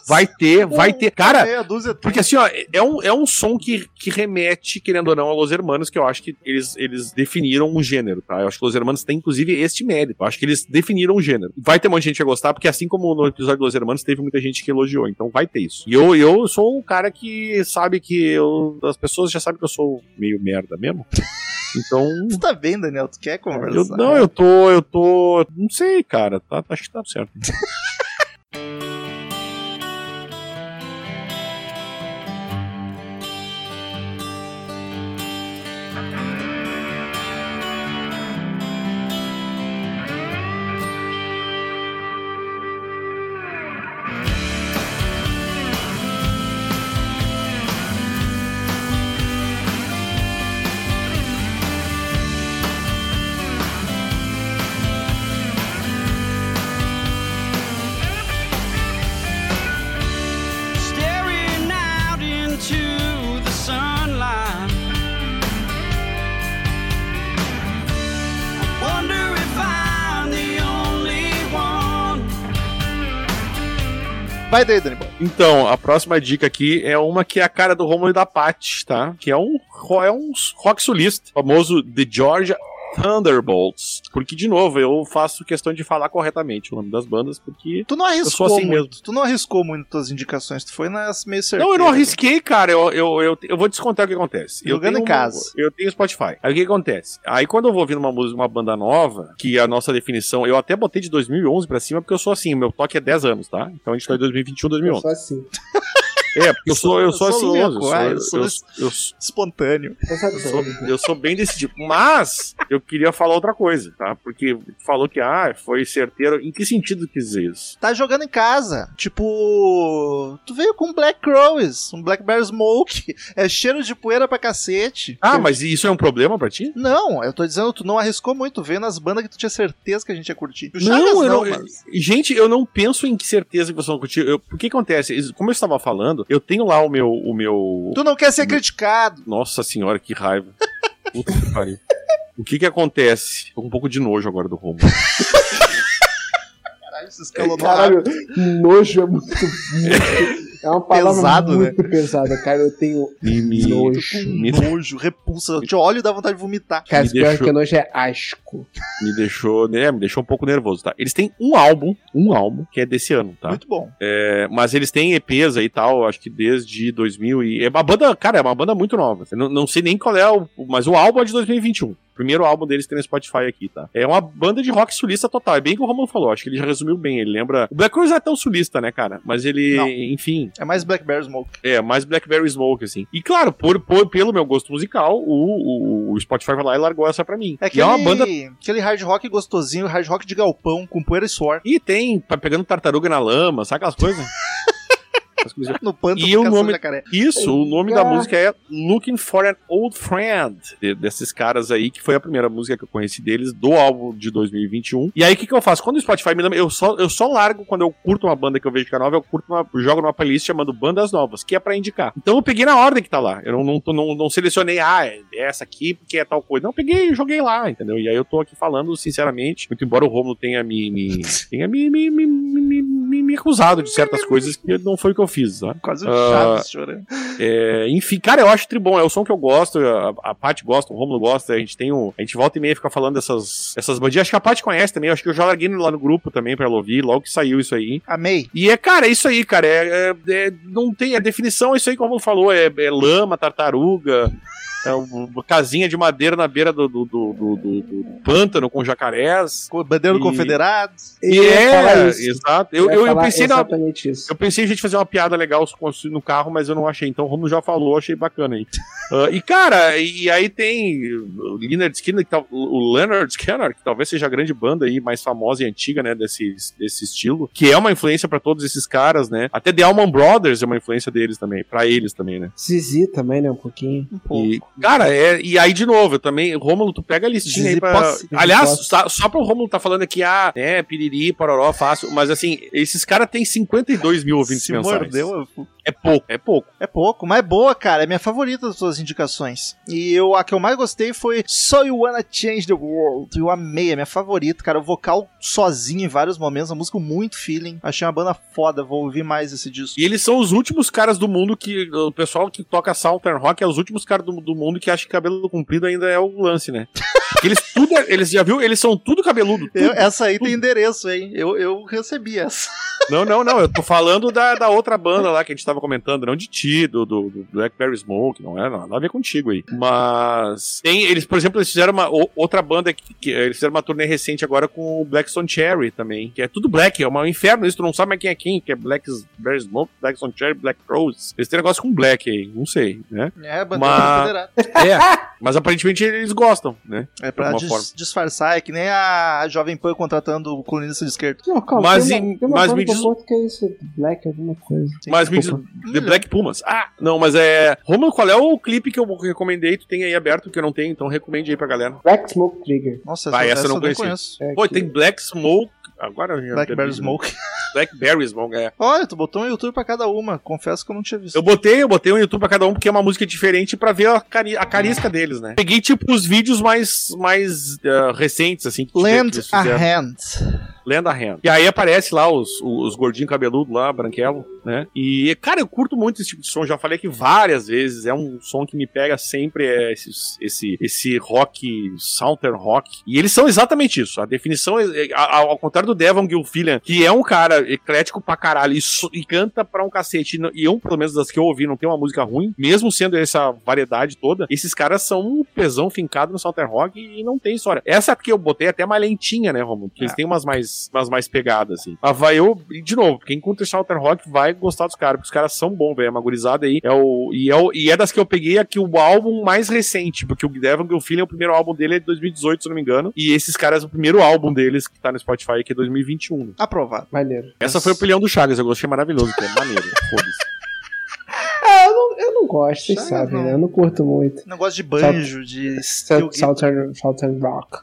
Vai ter, vai ter. Cara, Porque assim, ó, é um, é um som que, que remete, querendo ou não, a Los Hermanos, que eu acho que eles, eles definiram um gênero, tá? Eu acho que Los Hermanos tem, inclusive, este mérito. Eu acho que eles definiram um gênero. Vai ter muita gente que vai gostar, porque assim como no episódio dos Los Hermanos, teve muita gente que elogiou. Então vai ter isso. E eu, eu sou um cara que sabe que eu, as pessoas já sabem que eu sou meio merda mesmo. Então. Tu tá bem, Daniel? Tu quer conversar? Eu, não, eu tô, eu tô. Não sei, cara. Tá, acho que tá certo. Vai daí, Dani. Então, a próxima dica aqui é uma que é a cara do Romulo e da Paty, tá? Que é um, é um rock sulista, famoso The Georgia Thunderbolts. Porque, de novo, eu faço questão de falar corretamente o nome das bandas, porque. Tu não arriscou sou assim muito. mesmo. Tu não arriscou muito tuas indicações. Tu foi nas meio certeiras. Não, eu não arrisquei, cara. Eu, eu, eu, eu vou descontar o que acontece. Eu Jogando tenho em casa. uma- eu tenho Spotify. Aí o que acontece? Aí quando eu vou ouvindo uma música, uma banda nova, que a nossa definição, eu até botei de 2011 pra cima, porque eu sou assim, meu toque é 10 anos, tá? Então a gente tá em 2021, Eu 2011. sou assim. É, porque eu sou, eu sou, Eu sou assim louco, mesmo. Eu sou, eu, eu, Espontâneo. Eu sou eu sou, doido. eu sou bem desse tipo. Mas eu queria falar outra coisa, tá? Porque falou que, ah, foi certeiro. Em que sentido quis dizer isso? Tá jogando em casa. Tipo. Tu veio com Black Crows, um Blackberry Smoke. É cheiro de poeira pra cacete. Ah, mas isso é um problema pra ti? Não, eu tô dizendo, tu não arriscou muito. Veio nas bandas que tu tinha certeza que a gente ia curtir. O Chagas Não, eu não, mas- Gente, eu não penso em que certeza que vocês vão curtir. Eu, o que acontece? Como eu estava falando, eu tenho lá o meu. O meu... Tu não quer ser criticado. Nossa senhora, que raiva. Puta que pariu. O que que acontece? Tô com um pouco de nojo agora do Romulo. Caralho, se escalonou Caralho, nojo é muito. É uma palavra Pesado, né? muito pesada, cara. Eu tenho Me, nojo. me, Nojo, repulsa. Eu te olho e dá vontade de vomitar. Cara, Me pior deixou- que nojo é asco. me deixou, né, me deixou um pouco nervoso, tá? Eles têm um álbum, um álbum, que é desse ano, tá? Muito bom. É, mas eles têm EPs aí e tal, acho que desde 2000 e... É uma banda, cara, é uma banda muito nova. Eu não, não sei nem qual é o... Mas o álbum é de 2021. Primeiro álbum deles tem no Spotify aqui, tá? É uma banda de rock sulista total. É bem o que o Romulo falou. Acho que ele já resumiu bem. Ele lembra. O Black não é tão sulista, né, cara? Mas ele, Não. enfim, É mais Blackberry Smoke. é mais Blackberry Smoke, assim. E claro, por, por- pelo meu gosto musical, o, o, o Spotify vai lá e largou essa pra mim. É e aquele, é uma banda. aquele hard rock gostosinho, hard rock de galpão, com poeira e suor. E tem, tá pegando tartaruga na lama, sabe aquelas coisas? No pântano E o nome- Jacaré. Isso, o nome da música é Looking for an Old Friend, de- desses caras aí, que foi a primeira música que eu conheci deles, do álbum de 2021. E aí, o que, que eu faço? Quando o Spotify me lembra, eu só, eu só largo quando eu curto uma banda que eu vejo que é nova, eu curto uma, jogo numa playlist chamando Bandas Novas, que é pra indicar. Então eu peguei na ordem que tá lá. Eu não, não, não, não selecionei, ah, é essa aqui porque é tal coisa. Não, eu peguei e joguei lá, entendeu? E aí eu tô aqui falando, sinceramente, muito embora o Romulo tenha me, me, tenha me, me, me, me, me, me acusado de certas coisas que não foi o que eu fiz, tá? Quase um Chaves chorando. É, enfim, cara, eu acho tribom, é o som que eu gosto, a, a Paty gosta, o Romulo gosta, a gente tem um. A gente volta e meia fica falando dessas, essas bandinhas. Acho que a Paty conhece também, acho que eu já larguei lá no grupo também pra ela ouvir, logo que saiu isso aí. Amei. E é, cara, é isso aí, cara. É, é- é- não tem. A definição é isso aí, como falou: é, é lama, tartaruga. É uma casinha de madeira na beira do, do, do, do- do- do pântano com jacarés. Com Bandeira do E- Confederado. E é, exato. Eu, eu, eu pensei na, isso. eu pensei em a gente fazer uma piada legal no carro, mas eu não achei. Então o Romulo já falou, achei bacana aí. Ah, e cara, e aí tem o Leonard Skinner, que o Leonard Skinner, que talvez seja a grande banda aí mais famosa e antiga, né, desse, desse estilo, que é uma influência pra todos esses caras, né? Até The Allman Brothers é uma influência deles também, pra eles também, né? Zizi também, né? Um pouquinho. Um pouco. E, cara, é, e aí, de novo, eu também, Rômulo, tu pega a listinha aí pra. Aliás, só, só pro Rômulo tá falando aqui, ah, né, piriri, pororó, fácil, mas assim, esses caras têm 52 mil ouvintes Se mensais. mordeu. eu- É pouco, é pouco. É pouco, mas é boa, cara. É minha favorita das suas indicações. E eu, a que eu mais gostei foi So You Wanna Change the World. Eu amei, é minha favorita, cara. O vocal sozinho em vários momentos, a música muito feeling. Achei uma banda foda, vou ouvir mais esse disco. E eles são os últimos caras do mundo que. O pessoal que toca Southern Rock é os últimos caras do, do mundo que acha que cabelo comprido ainda é o lance, né? Porque eles tudo. é- Eles já viu? Eles são tudo cabeludo. tudo. Eu- essa aí tem endereço, hein? Eu, eu recebi essa. Não, não, não. Eu tô falando da, da outra banda lá que a gente tava comentando, não de ti, do, do, do Blackberry Smoke, não é nada a ver contigo aí. Mas tem, eles, por exemplo, eles fizeram uma outra banda que, que eles fizeram uma turnê recente agora com o Blackstone Cherry também, que é tudo black, é um inferno isso, tu não sabe mais quem é quem, que é Blackberry Smoke, Blackstone Cherry, Black Rose. Eles têm negócio com black aí, não sei, né? É, bandeira Mas-. É, mas aparentemente eles gostam, né? É pra alguma dis- forma. disfarçar, é que nem a Jovem Pan contratando o colunista de esquerda. Não, calma, Mas tem em- uma, tem uma mas me diz- que é isso, Black, alguma coisa. Mas me diz. The Black Pumas. Ah, não, mas é. Romulo, qual é o clipe que eu recomendei? Tu tem aí aberto que eu não tenho, então recomende aí pra galera. Black Smoke Trigger. Nossa, Vai, essa, essa eu não conheço. É Pô, que- tem Black Smoke. Agora eu já Blackberry? Smoke. Blackberry Smoke, é. Olha, tu botou um YouTube pra cada uma. Confesso que eu não tinha visto. Eu botei, eu botei um YouTube pra cada um porque é uma música diferente pra ver a, cari a carisca deles, né? Peguei tipo os vídeos mais mais eh, recentes assim Lend a. Hand. Lenda Hand. E aí aparece lá os, os gordinhos cabeludos lá, branquelo, né? E, cara, eu curto muito esse tipo de som. Já falei aqui várias vezes. É um som que me pega sempre. É esse, esse, esse rock, southern rock. E eles são exatamente isso. A definição, é, é, ao, ao contrário do Devon Gilfillian, que é um cara eclético pra caralho e, so- e canta pra um cacete. E eu, pelo menos das que eu ouvi, não tem uma música ruim. Mesmo sendo essa variedade toda, esses caras são um pesão fincado no southern rock e não tem história. Essa aqui eu botei até mais lentinha, né, Romulo? Porque eles têm umas mais, umas mais pegadas, assim. Mas vai eu, e de novo, quem curte southern rock vai gostar dos caras, porque os caras são bons, velho. É uma gurizada aí. É o, e, é o, e é das que eu peguei aqui o álbum mais recente, porque o Devon Gilfillian, o primeiro álbum dele é de 2018, se eu não me engano. E esses caras, o primeiro álbum deles, que tá no Spotify, que é 2021. né? Aprovado. Maneiro. Essa foi a opinião do Chagas, eu gostei maravilhoso, que é maneiro. Foda-se. Ah, eu não, eu não gosto, vocês Sabe, sabem, não. né? Eu não curto muito. Negócio de banjo, de. Southern, Southern Rock.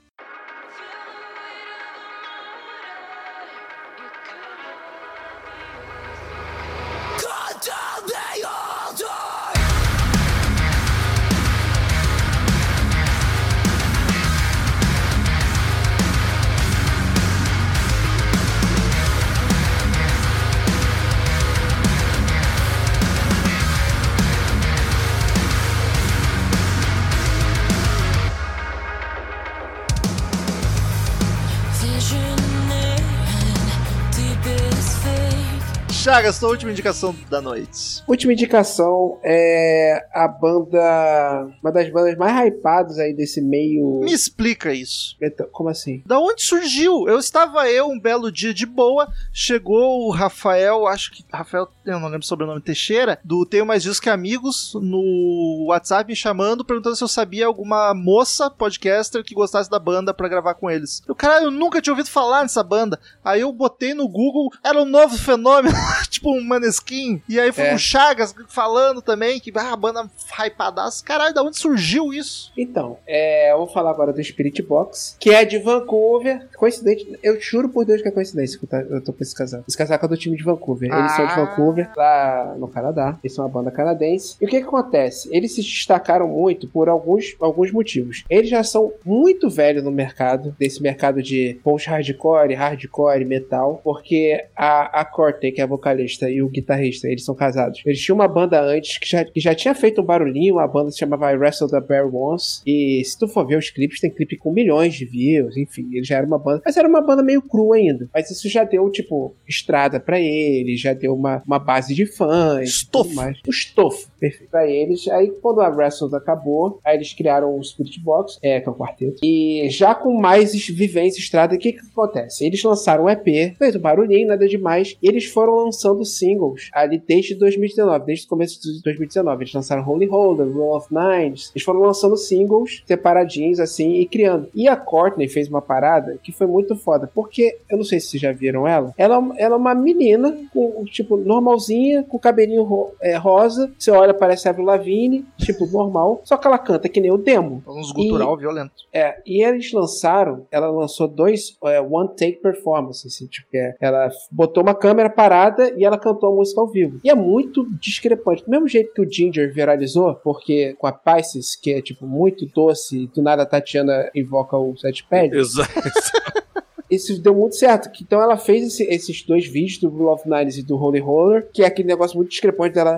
Chagas, sua última indicação da noite. Última indicação é a banda. Uma das bandas mais hypadas aí desse meio. Me explica isso. Então, Como assim? Da onde surgiu? Eu estava eu um belo dia de boa, chegou o Rafael, acho que Rafael, eu não lembro o sobrenome Teixeira, do Tenho Mais Discos que Amigos, no WhatsApp me chamando, perguntando se eu sabia alguma moça podcaster que gostasse da banda pra gravar com eles. Eu, caralho, eu nunca tinha ouvido falar nessa banda. Aí eu botei no Google, era um novo fenômeno, tipo um maneskin. E aí foi É. o Chagas falando também que ah, a banda hypadaço. Caralho, da onde surgiu isso? Então, é, eu vou falar agora do Spirit Box, que é de Vancouver. Coincidente, eu juro por Deus que é coincidência que eu, tá- tô com esse casaco. Esse casaco é do time de Vancouver. Eles são de Ah. Vancouver, lá no Canadá. Eles são uma banda canadense. E o que que acontece? Eles se destacaram muito por alguns, alguns motivos. Eles já são muito velhos no mercado, desse mercado de post-hardcore, hardcore, metal, porque a, a Courtney, que é a vocalista, e o guitarrista, eles são casados. Eles tinham uma banda antes que já, que já tinha feito um barulhinho, uma banda se chamava I Wrestle the Bear Once. E se tu for ver os clipes, tem clipe com milhões de views, enfim, eles já era uma banda. Mas era uma banda meio crua ainda. Mas isso já deu, tipo, estrada pra eles, já deu uma, uma base de fãs. Estofo. mais. O estofo, perfeito. Pra eles. Aí quando a Wrestle acabou, aí eles criaram o Spirit Box, é, que é o quarteto. E já com mais vivência estrada, o que que acontece? Eles lançaram um EP, fez um barulhinho, nada demais. E eles foram lançando singles ali desde 2019, desde o começo de 2019. Eles lançaram Holy Holder, Roll of Nines. Eles foram lançando singles separadinhos assim e criando. E a Courtney fez uma parada que foi muito foda, porque eu não sei se vocês já viram ela. Ela, ela é uma menina com tipo normalzinha, com cabelinho ro- é, rosa. Você olha parece Avril Lavigne, tipo normal, só que ela canta que nem o demo. Uns gutural violento. É, e eles lançaram, ela lançou dois é, one take performance, assim, tipo, é, ela botou uma câmera parada e ela cantou a música ao vivo. E é muito discrepante. Do mesmo jeito que o Ginger viralizou, porque com a Pisces, que é tipo muito doce, do nada a Tatiana invoca o Setpad, Exato. isso deu muito certo. Então ela fez esse- esses dois vídeos do of Nines e do Holy Roller, que é aquele negócio muito discrepante dela.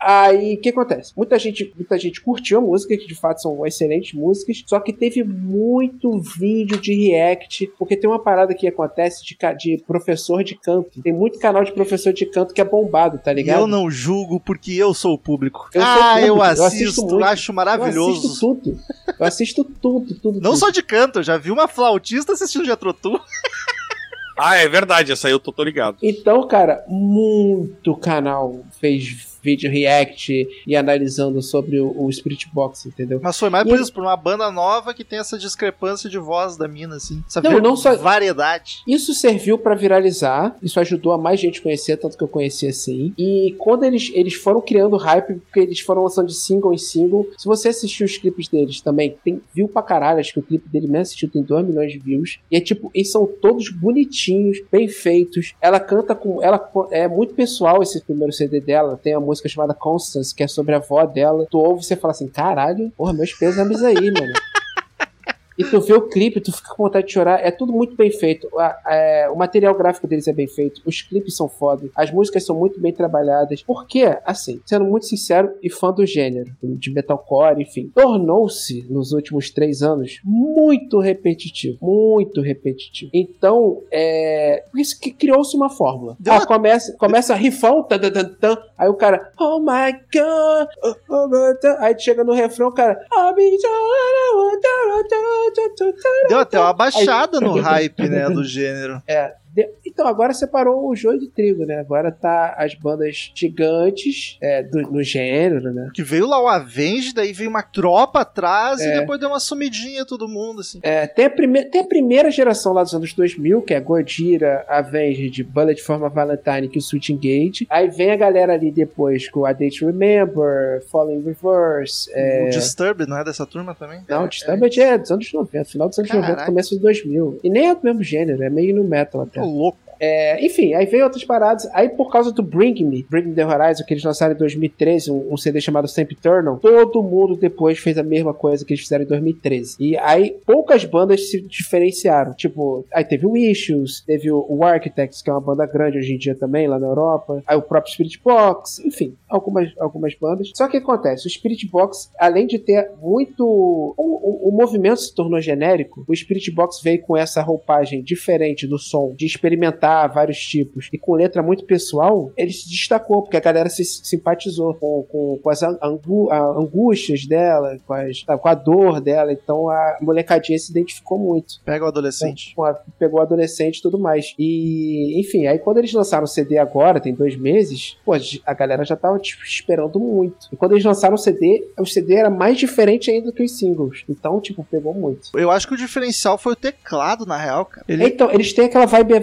Aí o que acontece? Muita gente, muita gente curtiu a música, que de fato são excelentes músicas, só que teve muito vídeo de react, porque tem uma parada que acontece de, de professor de canto. Tem muito canal de professor de canto que é bombado, tá E ligado? eu não julgo porque eu sou o público. Eu ah, público, eu eu assisto, assisto muito. acho Eu maravilhoso. assisto tudo. Eu assisto tudo, tudo. Não tudo. só de canto, eu já vi uma flautista assistindo Jetrotu. Ah, é verdade, essa aí eu tô, tô ligado. Então, cara, muito canal fez vídeo react e analisando sobre o, o Spirit Box, entendeu? Mas foi mais E por isso, por uma banda nova que tem essa discrepância de voz da mina, assim. Essa Não, não só- variedade. Isso serviu pra viralizar, isso ajudou a mais gente conhecer, tanto que eu conheci assim. E quando eles, eles foram criando hype, porque eles foram lançando de single em single, se você assistir os clipes deles também, tem view pra caralho, acho que o clipe dele mesmo assistiu tem 2 milhões de views. E é tipo, eles são todos bonitinhos, bem feitos. Ela canta com. Ela é muito pessoal esse primeiro CD dela. Tem a música chamada Constance, que é sobre a avó dela. Tu ouve e você fala assim: caralho, porra, meus pêsames aí, mano. E tu vê o clipe, tu fica com vontade de chorar. É tudo muito bem feito. A- é, o material gráfico deles é bem feito. Os clipes são foda. As músicas são muito bem trabalhadas. Porque, assim, sendo muito sincero e fã do gênero, de metalcore, enfim, tornou-se, nos últimos três anos, muito repetitivo. Muito repetitivo. Então, é. Por isso que criou-se uma fórmula. Ah, começa, começa rifão, tan, tan, tan, tan, aí o cara, oh my god, oh, oh my God. aí chega no refrão, o cara, "I'll be Deu até uma baixada no hype, né, do gênero. De- Então, agora separou o joio do trigo, né? Agora tá as bandas gigantes é, do- no gênero, né? Que veio lá o Avenge, daí veio uma tropa atrás É. e depois deu uma sumidinha todo mundo, assim. É, tem, a prime- tem a primeira geração lá dos anos 2000, que é Gojira, Avenged, Bullet for My Valentine e o Switch Engage. Aí vem a galera ali depois com a Date Remember, Falling Reverse. É... O Disturbed não é dessa turma também? Não, é, o Disturbed é dos anos 90, final dos anos Caralho. 90, começo dos 2000. E nem é do mesmo gênero, é meio no metal é até. Louco. É, enfim, aí veio outras paradas. Aí por causa do Bring Me, Bring Me The Horizon, que eles lançaram em 2013, um, um CD chamado Sempre Eternal, todo mundo depois fez a mesma coisa que eles fizeram em 2013. E aí poucas bandas se diferenciaram. Tipo, aí teve o Issues, teve o, Architects, que é uma banda grande hoje em dia também, lá na Europa. Aí o próprio Spirit Box, enfim, algumas, algumas bandas. Só que acontece? O Spirit Box, além de ter muito. O, o, o movimento se tornou genérico. O Spirit Box veio com essa roupagem diferente do som, de experimentar vários tipos e com letra muito pessoal. Ele se destacou, porque a galera se simpatizou com, com, com as angu, a, angústias dela, com, as, com a dor dela. Então a molecadinha se identificou muito. Pega o adolescente. Com a- pegou o adolescente e tudo mais. E, enfim, aí quando eles lançaram o CD agora, tem dois meses, pô, a galera já tava tipo, esperando muito. E quando eles lançaram o CD, o CD era mais diferente ainda que os singles. Então, tipo, pegou muito. Eu acho que o diferencial foi o teclado, na real, cara. Ele, Então, eles têm aquela vibe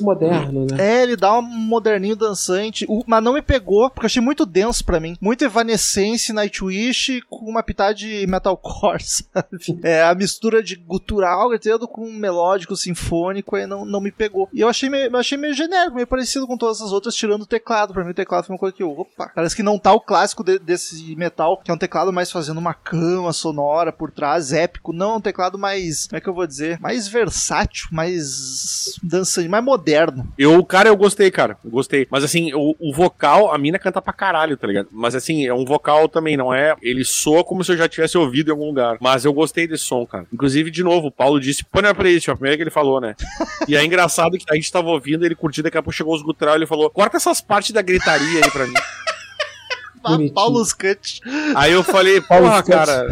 evanescence moderno, né? É, ele dá um moderninho dançante, mas não me pegou, porque eu achei muito denso pra mim. Muito Evanescence, Nightwish com uma pitada de metalcore, sabe? É, a mistura de gutural, entendeu? Com melódico, sinfônico, aí não, não me pegou. E eu achei meio, achei meio genérico, meio parecido com todas as outras, tirando o teclado. Pra mim o teclado foi uma coisa que, opa, parece que não tá o clássico de- desse metal, que é um teclado mais fazendo uma cama sonora por trás, épico. Não, é um teclado mais, como é que eu vou dizer? Mais versátil, mais dançante, mais moderno. Eu, cara, eu gostei, cara. Eu gostei. Mas assim, o, o vocal, a mina canta pra caralho, tá ligado? Mas assim, é um vocal também, não é. Ele soa como se eu já tivesse ouvido em algum lugar. Mas eu gostei desse som, cara. Inclusive, de novo, o Paulo disse: põe na playlist, foi a primeira que ele falou, né? E é engraçado que a gente tava ouvindo, ele curtiu, daqui a pouco chegou os gutural e ele falou: corta essas partes da gritaria aí pra mim. Bonitinho. Paulo Cut. Aí eu falei, Paulo porra, cara.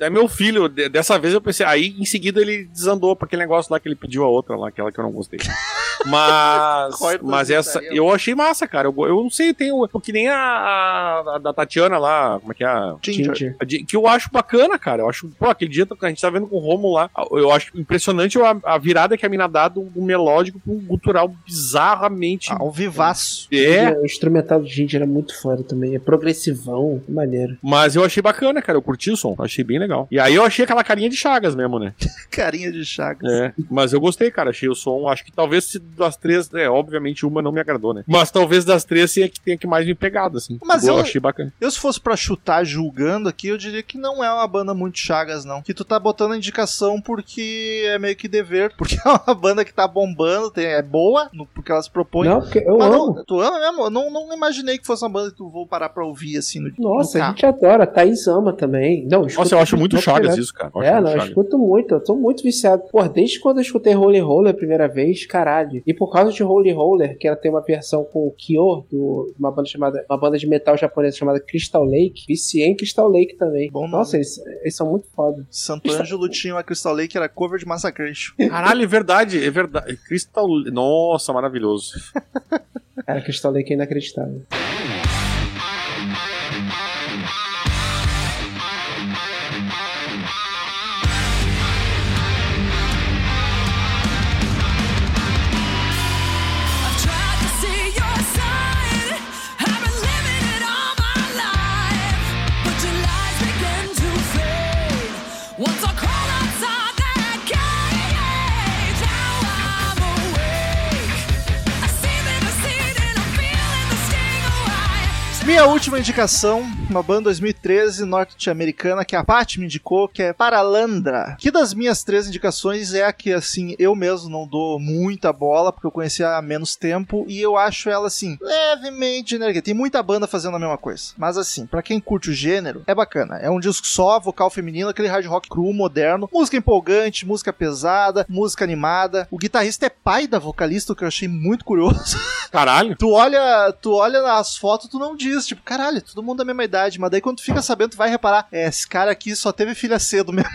É meu filho, de- dessa vez eu pensei. Aí em seguida ele desandou pra aquele negócio lá que ele pediu a outra lá, aquela que eu não gostei. Mas. Mas as essa. Eu achei massa, cara. Eu, eu não sei, tem o. Que nem a, a- a da Tatiana lá. Como é que é? A- Ginger. de- Que eu acho bacana, cara. Eu acho, pô, aquele dia que a gente tá vendo com o Romo lá. Eu acho impressionante a, a virada que a mina dá do, do melódico pro gutural bizarramente. Ao vivaço. É, O instrumental do Ginger é muito foda também. É progressivão, maneiro. mas eu achei bacana, cara. Eu curti o som. Achei bem legal. E aí eu achei aquela carinha de Chagas mesmo, né? Carinha de chagas. É, mas eu gostei, cara. Achei o som. Acho que talvez se das três, é, obviamente uma não me agradou, né? Mas talvez das três seja que tenha que mais me pegado, assim. Mas eu, eu- achei bacana. Eu, se fosse pra chutar julgando aqui, eu diria que não é uma banda muito chagas, não. Que tu tá botando a indicação porque é meio que dever. Porque é uma banda que tá bombando, tem- é boa, no- porque ela se propõe. Não, porque eu Mas amo. não, tu ama mesmo? Eu não, não imaginei que fosse uma banda que tu vou parar pra ouvir assim no Nossa, no a gente adora. Thaís ama também. Não, Nossa, eu acho muito Chagas isso, cara. É, muito não, eu Chagas. escuto muito, eu tô muito viciado. Pô, desde quando eu escutei Holy Roller a primeira vez, caralho. E por causa de Holy Roller, que ela tem uma versão com o Kyo, do, uma banda chamada, uma banda de metal japonesa chamada Crystal Lake, viciei em Crystal Lake também. Bom. Nossa, eles, eles são muito foda. Santo Ângelo tinha uma Crystal Lake que era cover de Massacration. Caralho, é verdade, é verdade. Crystal. Nossa, maravilhoso. Cara, Crystal Lake é inacreditável. Minha última indicação, uma banda 2013 norte-americana que a Paty me indicou, que é Paralandra. Que das minhas três indicações é a que, assim, eu mesmo não dou muita bola, porque eu conheci há menos tempo, e eu acho ela, assim, levemente genérica. Tem muita banda fazendo a mesma coisa. Mas, assim, pra quem curte o gênero, é bacana. É um disco só, vocal feminino, aquele hard rock cru, moderno, música empolgante, música pesada, música animada. O guitarrista é pai da vocalista, o que eu achei muito curioso. Caralho. Tu olha, tu olha nas fotos, tu não diz, tipo, caralho, todo mundo da mesma idade, mas daí quando tu fica sabendo, tu vai reparar, é, esse cara aqui só teve filha cedo mesmo.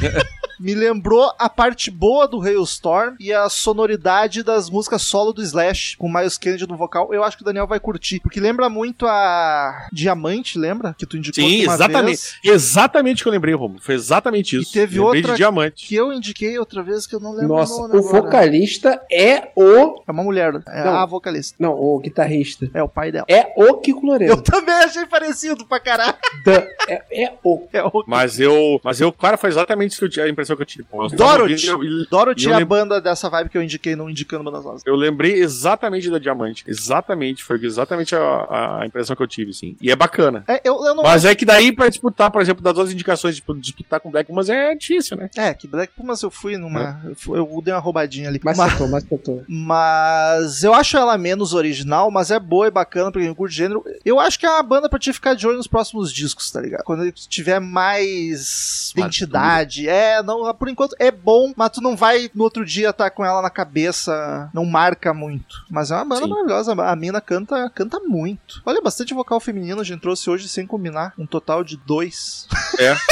Me lembrou a parte boa do Hailstorm e a sonoridade das músicas solo do Slash, com Miles Kennedy no vocal. Eu acho que o Daniel vai curtir, porque lembra muito a Diamante, lembra? Que tu indicou Sim, exatamente. vez. Exatamente o que eu lembrei, Romulo. Foi exatamente isso. E teve Lembrei outra de diamante. Que eu indiquei outra vez que eu não lembro Nossa, o nome o agora. vocalista é o. É uma mulher, é Não. a vocalista. Não, o guitarrista. É o pai dela. É o Kiko Eu Loureiro. também achei parecido pra caralho. Da- é, é o. É o Mas eu. Mas eu, cara, foi exatamente isso que eu, tinha- impressão que eu tive. Pô, eu Dorothy. eu- eu- Dorothy é a lem- banda dessa vibe que eu indiquei, não indicando bandas novas. Eu lembrei exatamente da Diamante. Exatamente. Foi exatamente a, a impressão que eu tive, sim. E é bacana. É, eu, eu não Mas é que daí, pra disputar, por exemplo, das duas indicações, tipo, disputar com Black Pumas é difícil, né? É, que Black Pumas eu fui numa. Eu, fui- eu dei uma roubadinha ali. Mas Mas, acertou, mas acertou. mas eu acho ela menos original, mas é boa e bacana pra quem curte gênero. Eu acho que é uma banda pra te ficar de olho nos próximos discos, tá ligado? Quando ele tiver mais identidade. É, não, por enquanto é bom, mas tu não vai no outro dia estar com ela na cabeça. Não marca muito. Mas é uma banda Sim. maravilhosa. A mina canta, canta muito. Olha, bastante vocal feminino a gente trouxe hoje sem combinar. Um total de dois. É.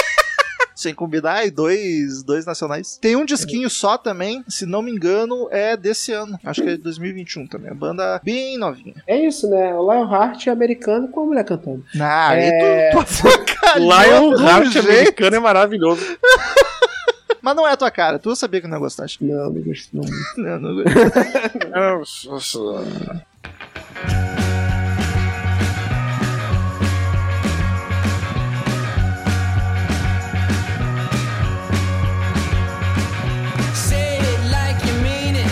Sem combinar, e dois, dois nacionais. Tem um disquinho só também, se não me engano, é desse ano. Acho que é de 2021 também. A banda bem novinha. É isso, né? O Lionheart é americano com a mulher cantando. Ah, É. aí tu, tu avacalhou Lion do Heart jeito. americano é maravilhoso. Mas não é a tua cara. Tu sabia que não gostaste. Não, não gosto não. Não, não gostei. Say it like you mean it.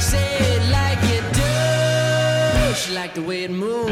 Say it like you do. She like the way it moves.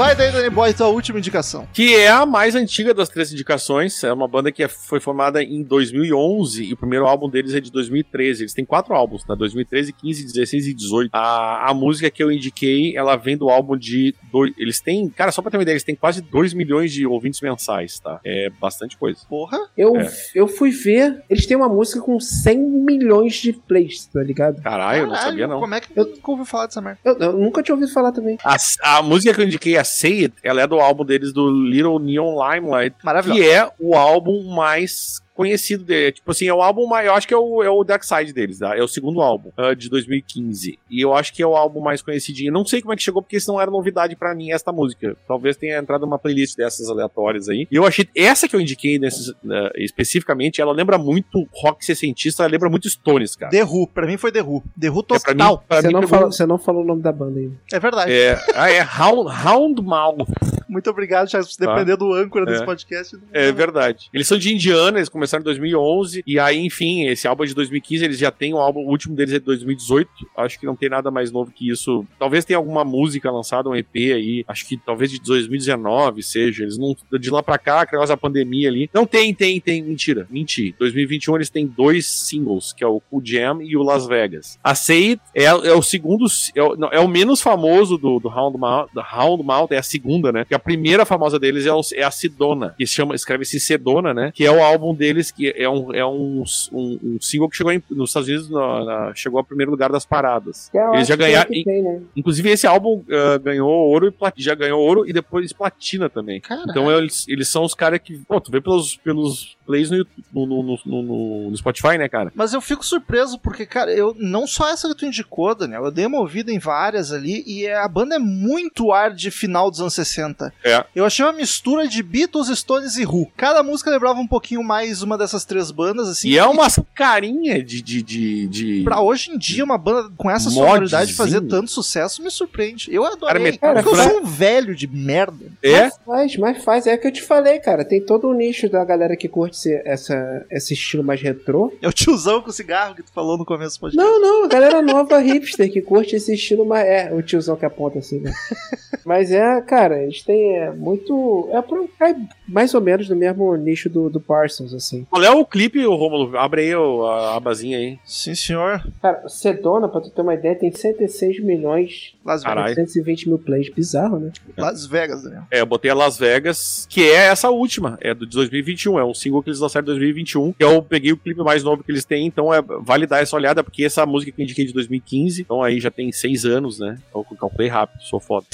Vai daí, Danny Boy, tua última indicação. Que é a mais antiga das três indicações. É uma banda que é- foi formada em 2011 e o primeiro álbum deles é de 2013. Eles têm quatro álbuns, né? 2013, 15, 16 e 18. A, a música que eu indiquei, ela vem do álbum de. Dois, eles têm. Cara, só pra ter uma ideia, eles têm quase 2 milhões de ouvintes mensais, tá? É bastante coisa. Porra. Eu, É. eu fui ver, eles têm uma música com 100 milhões de plays, tá ligado? Caralho, eu não sabia não. Como é que eu nunca ouvi falar dessa merda? Eu, eu nunca tinha ouvido falar também. A, a música que eu indiquei, a Say It, ela é do álbum deles do Little Neon Limelight, Maravilhoso. que é o álbum mais conhecido dele. Tipo assim, é o álbum mais. Eu acho que é o, é o Dark Side deles, tá? É o segundo álbum ah, de 2015. E eu acho que é o álbum mais conhecidinho. Não sei como é que chegou, porque isso não era novidade pra mim, esta música. Talvez tenha entrado numa playlist dessas aleatórias aí. E eu achei. Essa que eu indiquei nesses, ah, especificamente, ela lembra muito rock sessentista, ela lembra muito Stones, cara. The Who. Pra mim foi The Who. The Who É, pra mim, total. pra Você mim não, pegou- falou, você não falou o nome da banda ainda. É, verdade. É, ah, é Hound, Houndmouth. Muito obrigado, Charles, por depender do âncora desse É. podcast. É verdade. Eles são de Indiana, eles começaram em 2011. E aí, enfim, esse álbum é de 2015. Eles já têm o álbum, o último deles é de 2018. Acho que não tem nada mais novo que isso. Talvez tenha alguma música lançada, um EP aí. Acho que talvez de 2019 seja. Eles não. De lá pra cá, negócio da pandemia ali. Não tem, tem, tem. Mentira. Menti. 2021 eles têm dois singles, que é o Cool Jam e o Las Vegas. A Say é, é o segundo. É o, não, é o menos famoso do, do Houndmouth. Do Houndmouth é a segunda, né? Que a primeira famosa deles é, o- é a Sidona, que chama, escreve-se Sedona, né? Que é o álbum deles, que é um, é um, um, um single que chegou em- nos Estados Unidos, na- na- chegou ao primeiro lugar das paradas. Que eu Eles já é ganharam. o que tem, né? Inclusive, esse álbum ah, ganhou ouro e plat- já ganhou ouro e depois platina também. Caralho. Então eles, eles são os caras que. Pô, tu vê pelos, pelos plays no, no, no, no, no- no Spotify, né, cara? Mas eu fico surpreso porque, cara, eu não só essa que tu indicou, Daniel, eu dei uma ouvida em várias ali e é- a banda é muito ar de final dos anos 60. É. Eu achei uma mistura de Beatles, Stones e Who. Cada música lembrava um pouquinho mais uma dessas três bandas, assim. E é umas carinha de. de, de, de... Pra hoje em dia, uma banda com essa Modzinho. sonoridade fazer tanto sucesso me surpreende. Eu adorei. Cara, porque eu sou um velho de merda. É? Mas faz, mas faz. É o que eu te falei, cara. Tem todo um nicho da galera que curte esse, essa, esse estilo mais retrô. É o tiozão com cigarro que tu falou no começo do podcast. Não, não, a galera nova hipster que curte esse estilo mais. É, o tiozão que aponta assim, né? Mas é, cara, eles têm é, muito. É pra cai mais ou menos no mesmo nicho do, do Parsons, assim. Qual é o clipe, ô Romulo? Abre aí o- a abazinha aí. Sim, senhor. Cara, Sedona, pra tu ter uma ideia, tem 106 milhões Las Vegas. Caralho. 120 mil plays. Bizarro, né? Las Vegas, Daniel. É, eu botei a Las Vegas, que é essa última, é do de 2021, é um single que eles lançaram em 2021, que eu peguei o clipe mais novo que eles têm, então é, vale dar essa olhada, porque essa música que eu indiquei de 2015, então aí já tem seis anos, né? Eu calculei rápido, sou foda.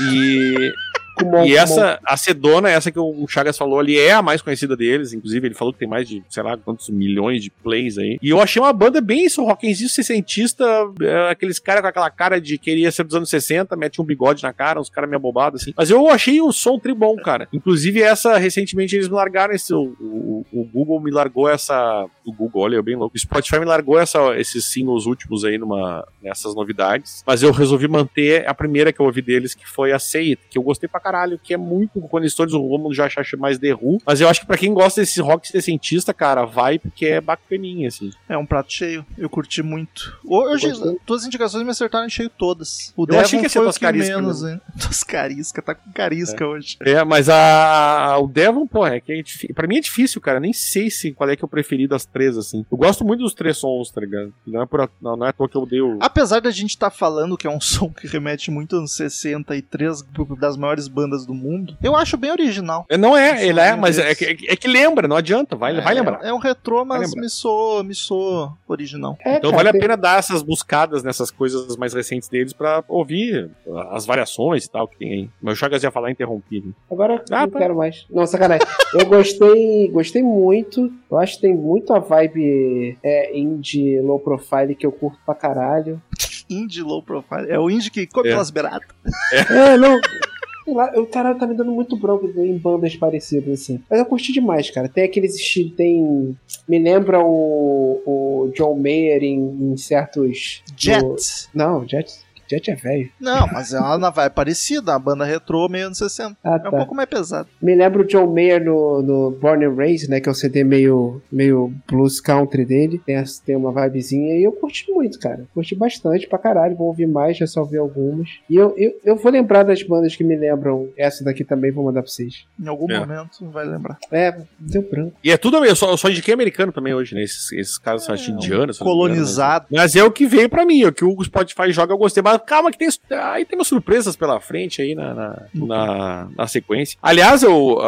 E Kumon, E essa, a Sedona, essa que o Chagas falou ali, é a mais conhecida deles. Inclusive, ele falou que tem mais de, sei lá, quantos milhões de plays aí. E eu achei uma banda bem isso, rockenzinho sessentista, é, aqueles caras com aquela cara de queria ser dos anos 60, mete um bigode na cara, uns caras meio abobados, assim. Mas eu achei o som tri bom, cara. Inclusive, essa, recentemente, eles me largaram esse, o, o, o Google me largou essa, o Google, olha, eu bem louco. O Spotify me largou essa, esses singles últimos aí numa, nessas novidades. Mas eu resolvi manter a primeira que eu ouvi deles, que foi a It, que eu gostei pra caralho, que é muito quando Stones, o Romulo já acha mais The Who. Mas eu acho que pra quem gosta desse rock sessentista, cara, vai porque é bacaninha, assim. É um prato cheio. Eu curti muito. Hoje, Gostei. tuas indicações me acertaram em cheio todas. O Eu achei que ia ser foi o que menos? Toscarisca, tá com carisca hoje. É, mas a, o Devon, pô, é que é pra mim é difícil, cara. Nem sei se qual é que é o preferido das três, assim. Eu gosto muito dos três sons, tá ligado? Não é, por, não, não é à toa que eu dei o. Apesar da gente estar falando que é um som que remete muito anos 60 e três das maiores bandas do mundo, eu acho bem original. É, Não é, ele é, mas é que, é que- é que lembra, não adianta, vai, vai é, lembrar. É um retrô, mas me soou, me soou original. É, Então cara, vale a tem- pena dar essas buscadas nessas coisas mais recentes deles pra ouvir as variações e tal que tem aí. Mas o Chagas ia falar interrompi. né? Agora Ah, não tá. quero mais. Não, sacanagem. Eu gostei, gostei muito. Eu acho que tem muito a vibe é, indie low profile que eu curto pra caralho. Indie low profile. É o indie que come É. pelas beiradas. É, não. Sei lá, o cara tá me dando muito bronco em bandas parecidas, assim. Mas eu curti demais, cara. Tem aqueles estilos. Tem. Me lembra o, o John Mayer em, em certos. Jet. no- Não, Jet, Jet é velho. Não, mas é uma vibe parecida, a banda retrô meio anos 60. Ah, É um tá. pouco mais pesado. Me lembra o John Mayer no, no Born and Raised, né? Que é o CD meio, meio blues country dele. Tem, as- tem uma vibezinha e eu curti muito, cara. Curti bastante pra caralho. Vou ouvir mais, já só ouvi algumas. E eu, eu, eu vou lembrar das bandas que me lembram. Essa daqui também vou mandar pra vocês. Em algum É. momento vai lembrar. É, deu branco. E é tudo, eu só, eu só indiquei americano também hoje, né? Esses, esses caras são acho, indianos. Colonizado. Mas, mas é o que veio pra mim, é o que o Spotify joga, eu gostei. Mas calma que tem, aí tem umas surpresas pela frente aí na, na, na, na sequência. Aliás, eu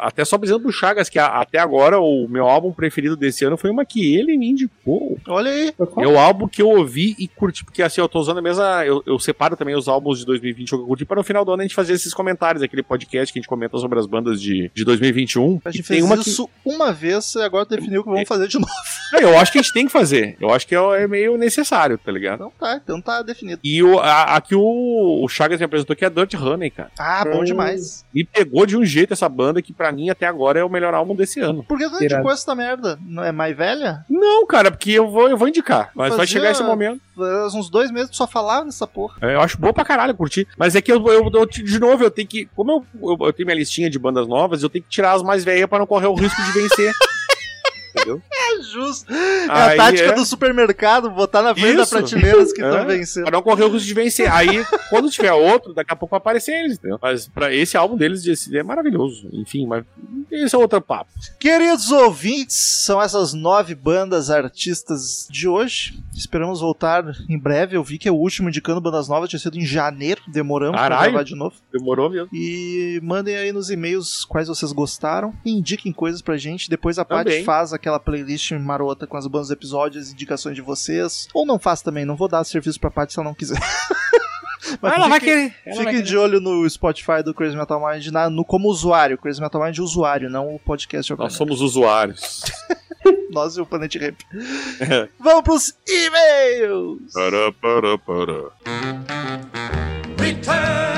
até só dizendo pro Chagas que a- até agora o meu álbum preferido desse ano foi uma que ele me indicou. Olha aí. É o álbum que eu ouvi e curti, porque assim, eu tô usando a mesma. Eu, eu separo também os álbuns de 2020 que eu curti para no final do ano a gente fazer esses comentários, aquele podcast que a gente comenta sobre as bandas de, de 2021. A gente tem fez uma que. isso uma vez e agora definiu que vamos fazer de novo. É, Eu acho que a gente tem que fazer. Eu acho que é, é meio necessário, tá ligado? Então tá, então tá definido. E o, a, a que o, o Chagas me apresentou que é a Dirt Honey, cara. Ah, bom Hum. demais. Me pegou de um jeito essa banda que pra mim até agora é o melhor álbum desse ano. Por que tu indicou essa merda? Não é mais velha? Não, cara, porque eu vou, eu vou indicar. Mas vai Fazia- chegar esse momento. Uns dois meses só falava nessa porra. É, Eu acho boa pra caralho curtir. Mas é que eu, eu, eu- de novo, eu tenho que. Como eu, eu, eu tenho minha listinha de bandas novas, eu tenho que tirar as mais velhas pra não correr o risco de vencer. Entendeu? É justo. É Aí a tática é- do supermercado, botar na frente Isso. da prateleira os que estão É. vencendo. Pra não correr o risco de vencer. Aí, quando tiver outro, daqui a pouco vai aparecer eles, entendeu? Mas pra esse álbum deles de CD é maravilhoso. Enfim, mas esse é outro papo. Queridos ouvintes, são essas nove bandas artistas de hoje. Esperamos voltar em breve. Eu vi que é o último indicando bandas novas tinha sido em janeiro. Demoramos pra Caralho. gravar de novo. Demorou mesmo. E mandem aí nos e-mails quais vocês gostaram. E indiquem coisas pra gente. Depois a Paty Também. faz aquela playlist marota com as bandas do episódio, as indicações de vocês. Ou não faz também, não vou dar serviço pra Paty se ela não quiser. Mas ela vai fiquem- querer. Ela vai Fiquem querer. de olho no Spotify do Crazy Metal Mind na- no, como usuário. Crazy Metal Mind usuário, não o podcast Nós somos usuários. Nós e o Planet Ramp. Vamos pros e-mails! Para, para, para. Return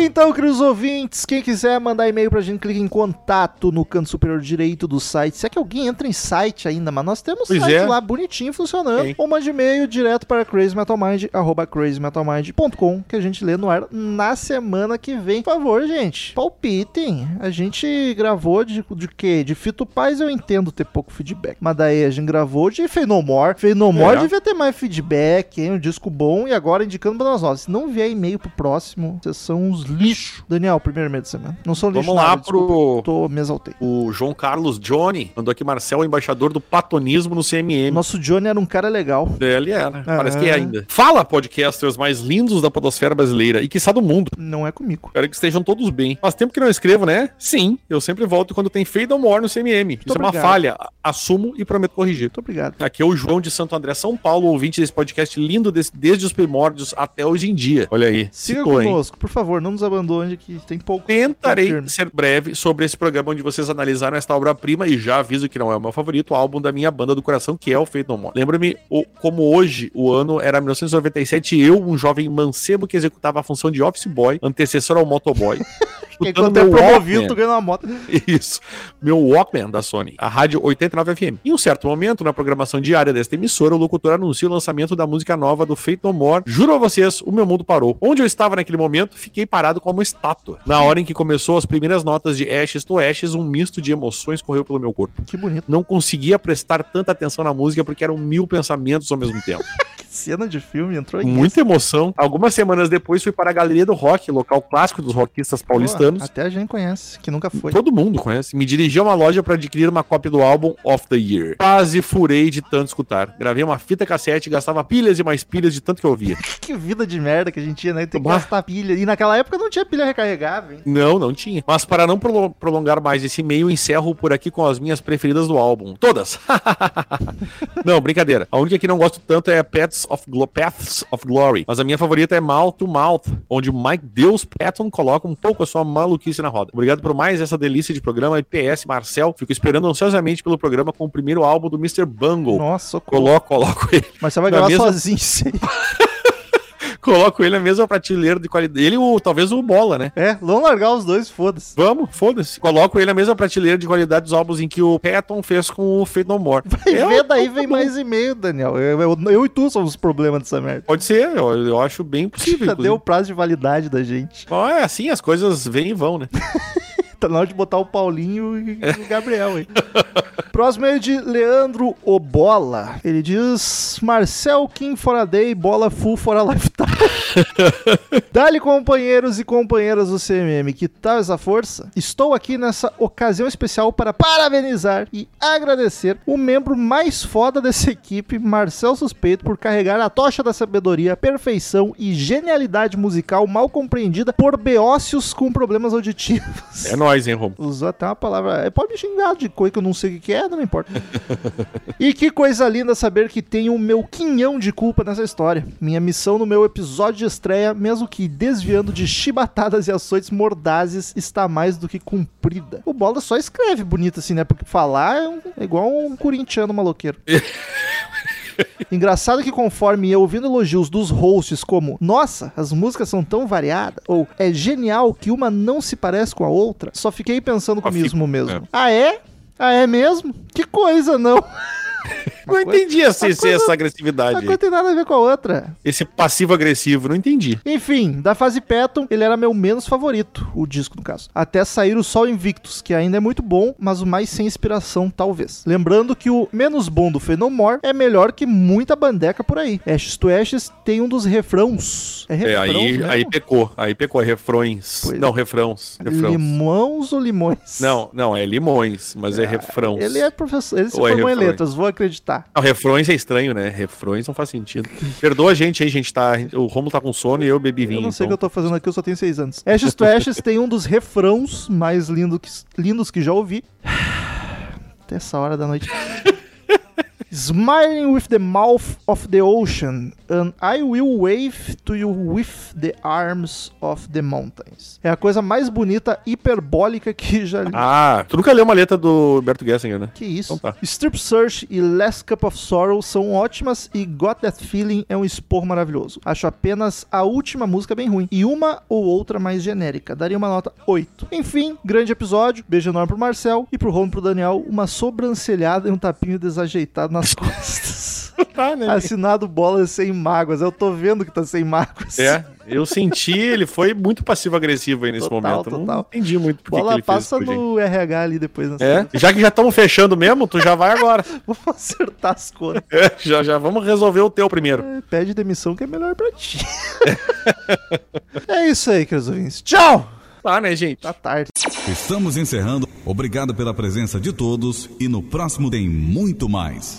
Então, queridos ouvintes, quem quiser mandar e-mail pra gente, clique em contato no canto superior direito do site. Se é que alguém entra em site ainda, mas nós temos Pois site é. lá bonitinho funcionando. Tem. Ou mande e-mail direto para crazymetalmind, arroba crazymetalmind.com, que a gente lê no ar na semana que vem. Por favor, gente, palpitem. A gente gravou de, de quê? De Fito Paz eu entendo ter pouco feedback. Mas daí a gente gravou de Fenomore. Fenomore É. devia ter mais feedback, hein? Um disco bom e agora indicando bandas novas. Se não vier e-mail pro próximo, vocês são uns lixo. Daniel, primeiro meio de semana. Não sou lixo. Vamos lá nada, desculpa. pro Tô, me exaltei. o João Carlos Johnny. Mandou aqui Marcel, embaixador do platonismo no CMM. Nosso Johnny era um cara legal. Ele é, né? Parece que é Ah. ainda. Fala, podcasters mais lindos da podosfera brasileira e quiçá do mundo. Não é comigo. Espero que estejam todos bem. Faz tempo que não escrevo, né? Sim, eu sempre volto quando tem Fade No More no CMM. Isso é uma obrigado. falha. Assumo e prometo corrigir. Muito obrigado. Aqui é o João de Santo André, São Paulo, ouvinte desse podcast lindo desse- desde os primórdios até hoje em dia. Olha aí, Siga citou, hein? conosco, por favor, não nos abandone que tem pouco. Tentarei ser breve sobre esse programa onde vocês analisaram esta obra-prima e já aviso que não é o meu favorito, o álbum da minha banda do coração, que é o Fate No More. Lembra-me o- como hoje, o ano era 1997, e eu, um jovem mancebo que executava a função de office boy, antecessor ao motoboy. Escutando é meu promovido, Walkman. tu ganha uma moto. Isso. Meu Walkman da Sony, a rádio 89 FM. Em um certo momento, na programação diária desta emissora, o locutor anuncia o lançamento da música nova do Fate No More. Juro a vocês, o meu mundo parou. Onde eu estava naquele momento, fiquei parado como estátua. Na hora em que começou as primeiras notas de Ashes to Ashes, um misto de emoções correu pelo meu corpo. Que bonito. Não conseguia prestar tanta atenção na música porque eram mil pensamentos ao mesmo tempo. Cena de filme entrou aí. Muita emoção. Algumas semanas depois fui para a Galeria do Rock, local clássico dos rockistas paulistanos. Até a gente conhece, que nunca foi. Todo mundo conhece. Me dirigi a uma loja para adquirir uma cópia do álbum Of the Year. Quase furei de tanto escutar. Gravei uma fita cassete e gastava pilhas e mais pilhas de tanto que eu ouvia. Que vida de merda que a gente tinha, né? Tem que gastar pilha. E naquela época não tinha pilha recarregável, hein? Não, não tinha. Mas para não prolo- prolongar mais esse e-mail, encerro por aqui com as minhas preferidas do álbum. Todas! não, brincadeira. A única que não gosto tanto é Paths of, Glo- Paths of Glory. Mas a minha favorita é Mouth to Mouth, onde o Mike Deus Patton coloca um pouco a sua maluquice na roda. Obrigado por mais essa delícia de programa. E PS, Marcel, fico esperando ansiosamente pelo programa com o primeiro álbum do Mr. Bungle. Nossa. Coloco, coloco ele. Mas você vai gravar mesma- sozinho aí. Coloco ele na mesma prateleira de qualidade. Ele e o, talvez o Bola, né? É, vamos largar os dois, foda-se. Vamos, foda-se. Coloco ele na mesma prateleira de qualidade dos álbuns em que o Patton fez com o Fate No More. E É, vê daí vem mais e-mail, Daniel. Eu, e tu somos os problemas dessa merda. Pode ser, eu, eu acho bem possível. Já deu o prazo de validade da gente. Bom, é assim, as coisas vêm e vão, né? Tá na hora de botar o Paulinho e o Gabriel, hein? Próximo é de Leandro Obola. Ele diz: Marcel Kim for a day, bola full for a lifetime. Dali, companheiros e companheiras do CMM, que tal essa força? Estou aqui nessa ocasião especial para parabenizar e agradecer o membro mais foda dessa equipe, Marcel Suspeito, por carregar a tocha da sabedoria, perfeição e genialidade musical mal compreendida por beócios com problemas auditivos. É nóis, hein, Romo? Usou até uma palavra. é, Pode me xingar de coisa que eu não sei o que é, não importa. e que coisa linda saber que tenho o meu quinhão de culpa nessa história. Minha missão no meu episódio de estreia, mesmo que desviando de chibatadas e açoites mordazes, está mais do que cumprida. O Bola só escreve bonito assim, né? Porque falar é, um- é igual um corintiano maloqueiro. Engraçado que conforme eu ouvindo elogios dos hosts como Nossa, as músicas são tão variadas ou É genial que uma não se parece com a outra, só fiquei pensando comigo mesmo. é. Ah, é? Ah, é mesmo? Que coisa, não. Não entendi essa, coisa- essa Uma agressividade. coisa tem nada a ver com a outra. Esse passivo-agressivo, não entendi. Enfim, da fase Patton, ele era meu menos favorito, o disco no caso. Até sair o Sol Invictus, que ainda é muito bom, mas o mais sem inspiração, talvez. Lembrando que o menos bom do Fenomore é melhor que muita bandeca por aí. Ashes to Ashes tem um dos refrãos. É É, refrão, aí, né? aí pecou. Aí pecou, é refrões. Pois não, refrãos. refrãos. Limões ou limões? Não, não, é limões, mas é refrãos. Ele é professor, ele se Ou é formou em letras, vou acreditar. Não, refrões é estranho, né? Refrões não faz sentido. Perdoa a gente aí, gente. Tá, o Romulo tá com sono e eu bebi vinho. Eu não sei o que então. eu tô fazendo aqui, eu só tenho seis anos. Ashes to Ashes tem um dos refrãos mais lindo que- lindos que já ouvi. Até essa hora da noite. Smiling with the mouth of the ocean, and I will wave to you with the arms of the mountains. É a coisa mais bonita, hiperbólica que já li. Ah, tu nunca leu uma letra do Roberto Gessinger, né? Que isso? Então tá. Strip Search e Last Cup of Sorrow são ótimas e Got That Feeling é um expor maravilhoso. Acho apenas a última música bem ruim e uma ou outra mais genérica. Daria uma nota 8. Enfim, grande episódio. Beijo enorme pro Marcel e pro e pro Daniel. Uma sobrancelhada e um tapinho desajeitado nas costas. Tá, né? Assinado bola sem mágoas. Eu tô vendo que tá sem mágoas. É, eu senti, ele foi muito passivo-agressivo aí nesse Total, momento. Não total. entendi muito por que que Bola ele passa fez no RH ali depois. Nessa É, já que já estamos fechando mesmo, tu já vai agora. Vamos acertar as contas. É, já, já vamos resolver o teu primeiro. É, Pede demissão que é melhor pra ti. é isso aí, queridos ouvintes. Tchau! Tá, né, gente? Tá tarde. Estamos encerrando. Obrigado pela presença de todos e no próximo tem muito mais.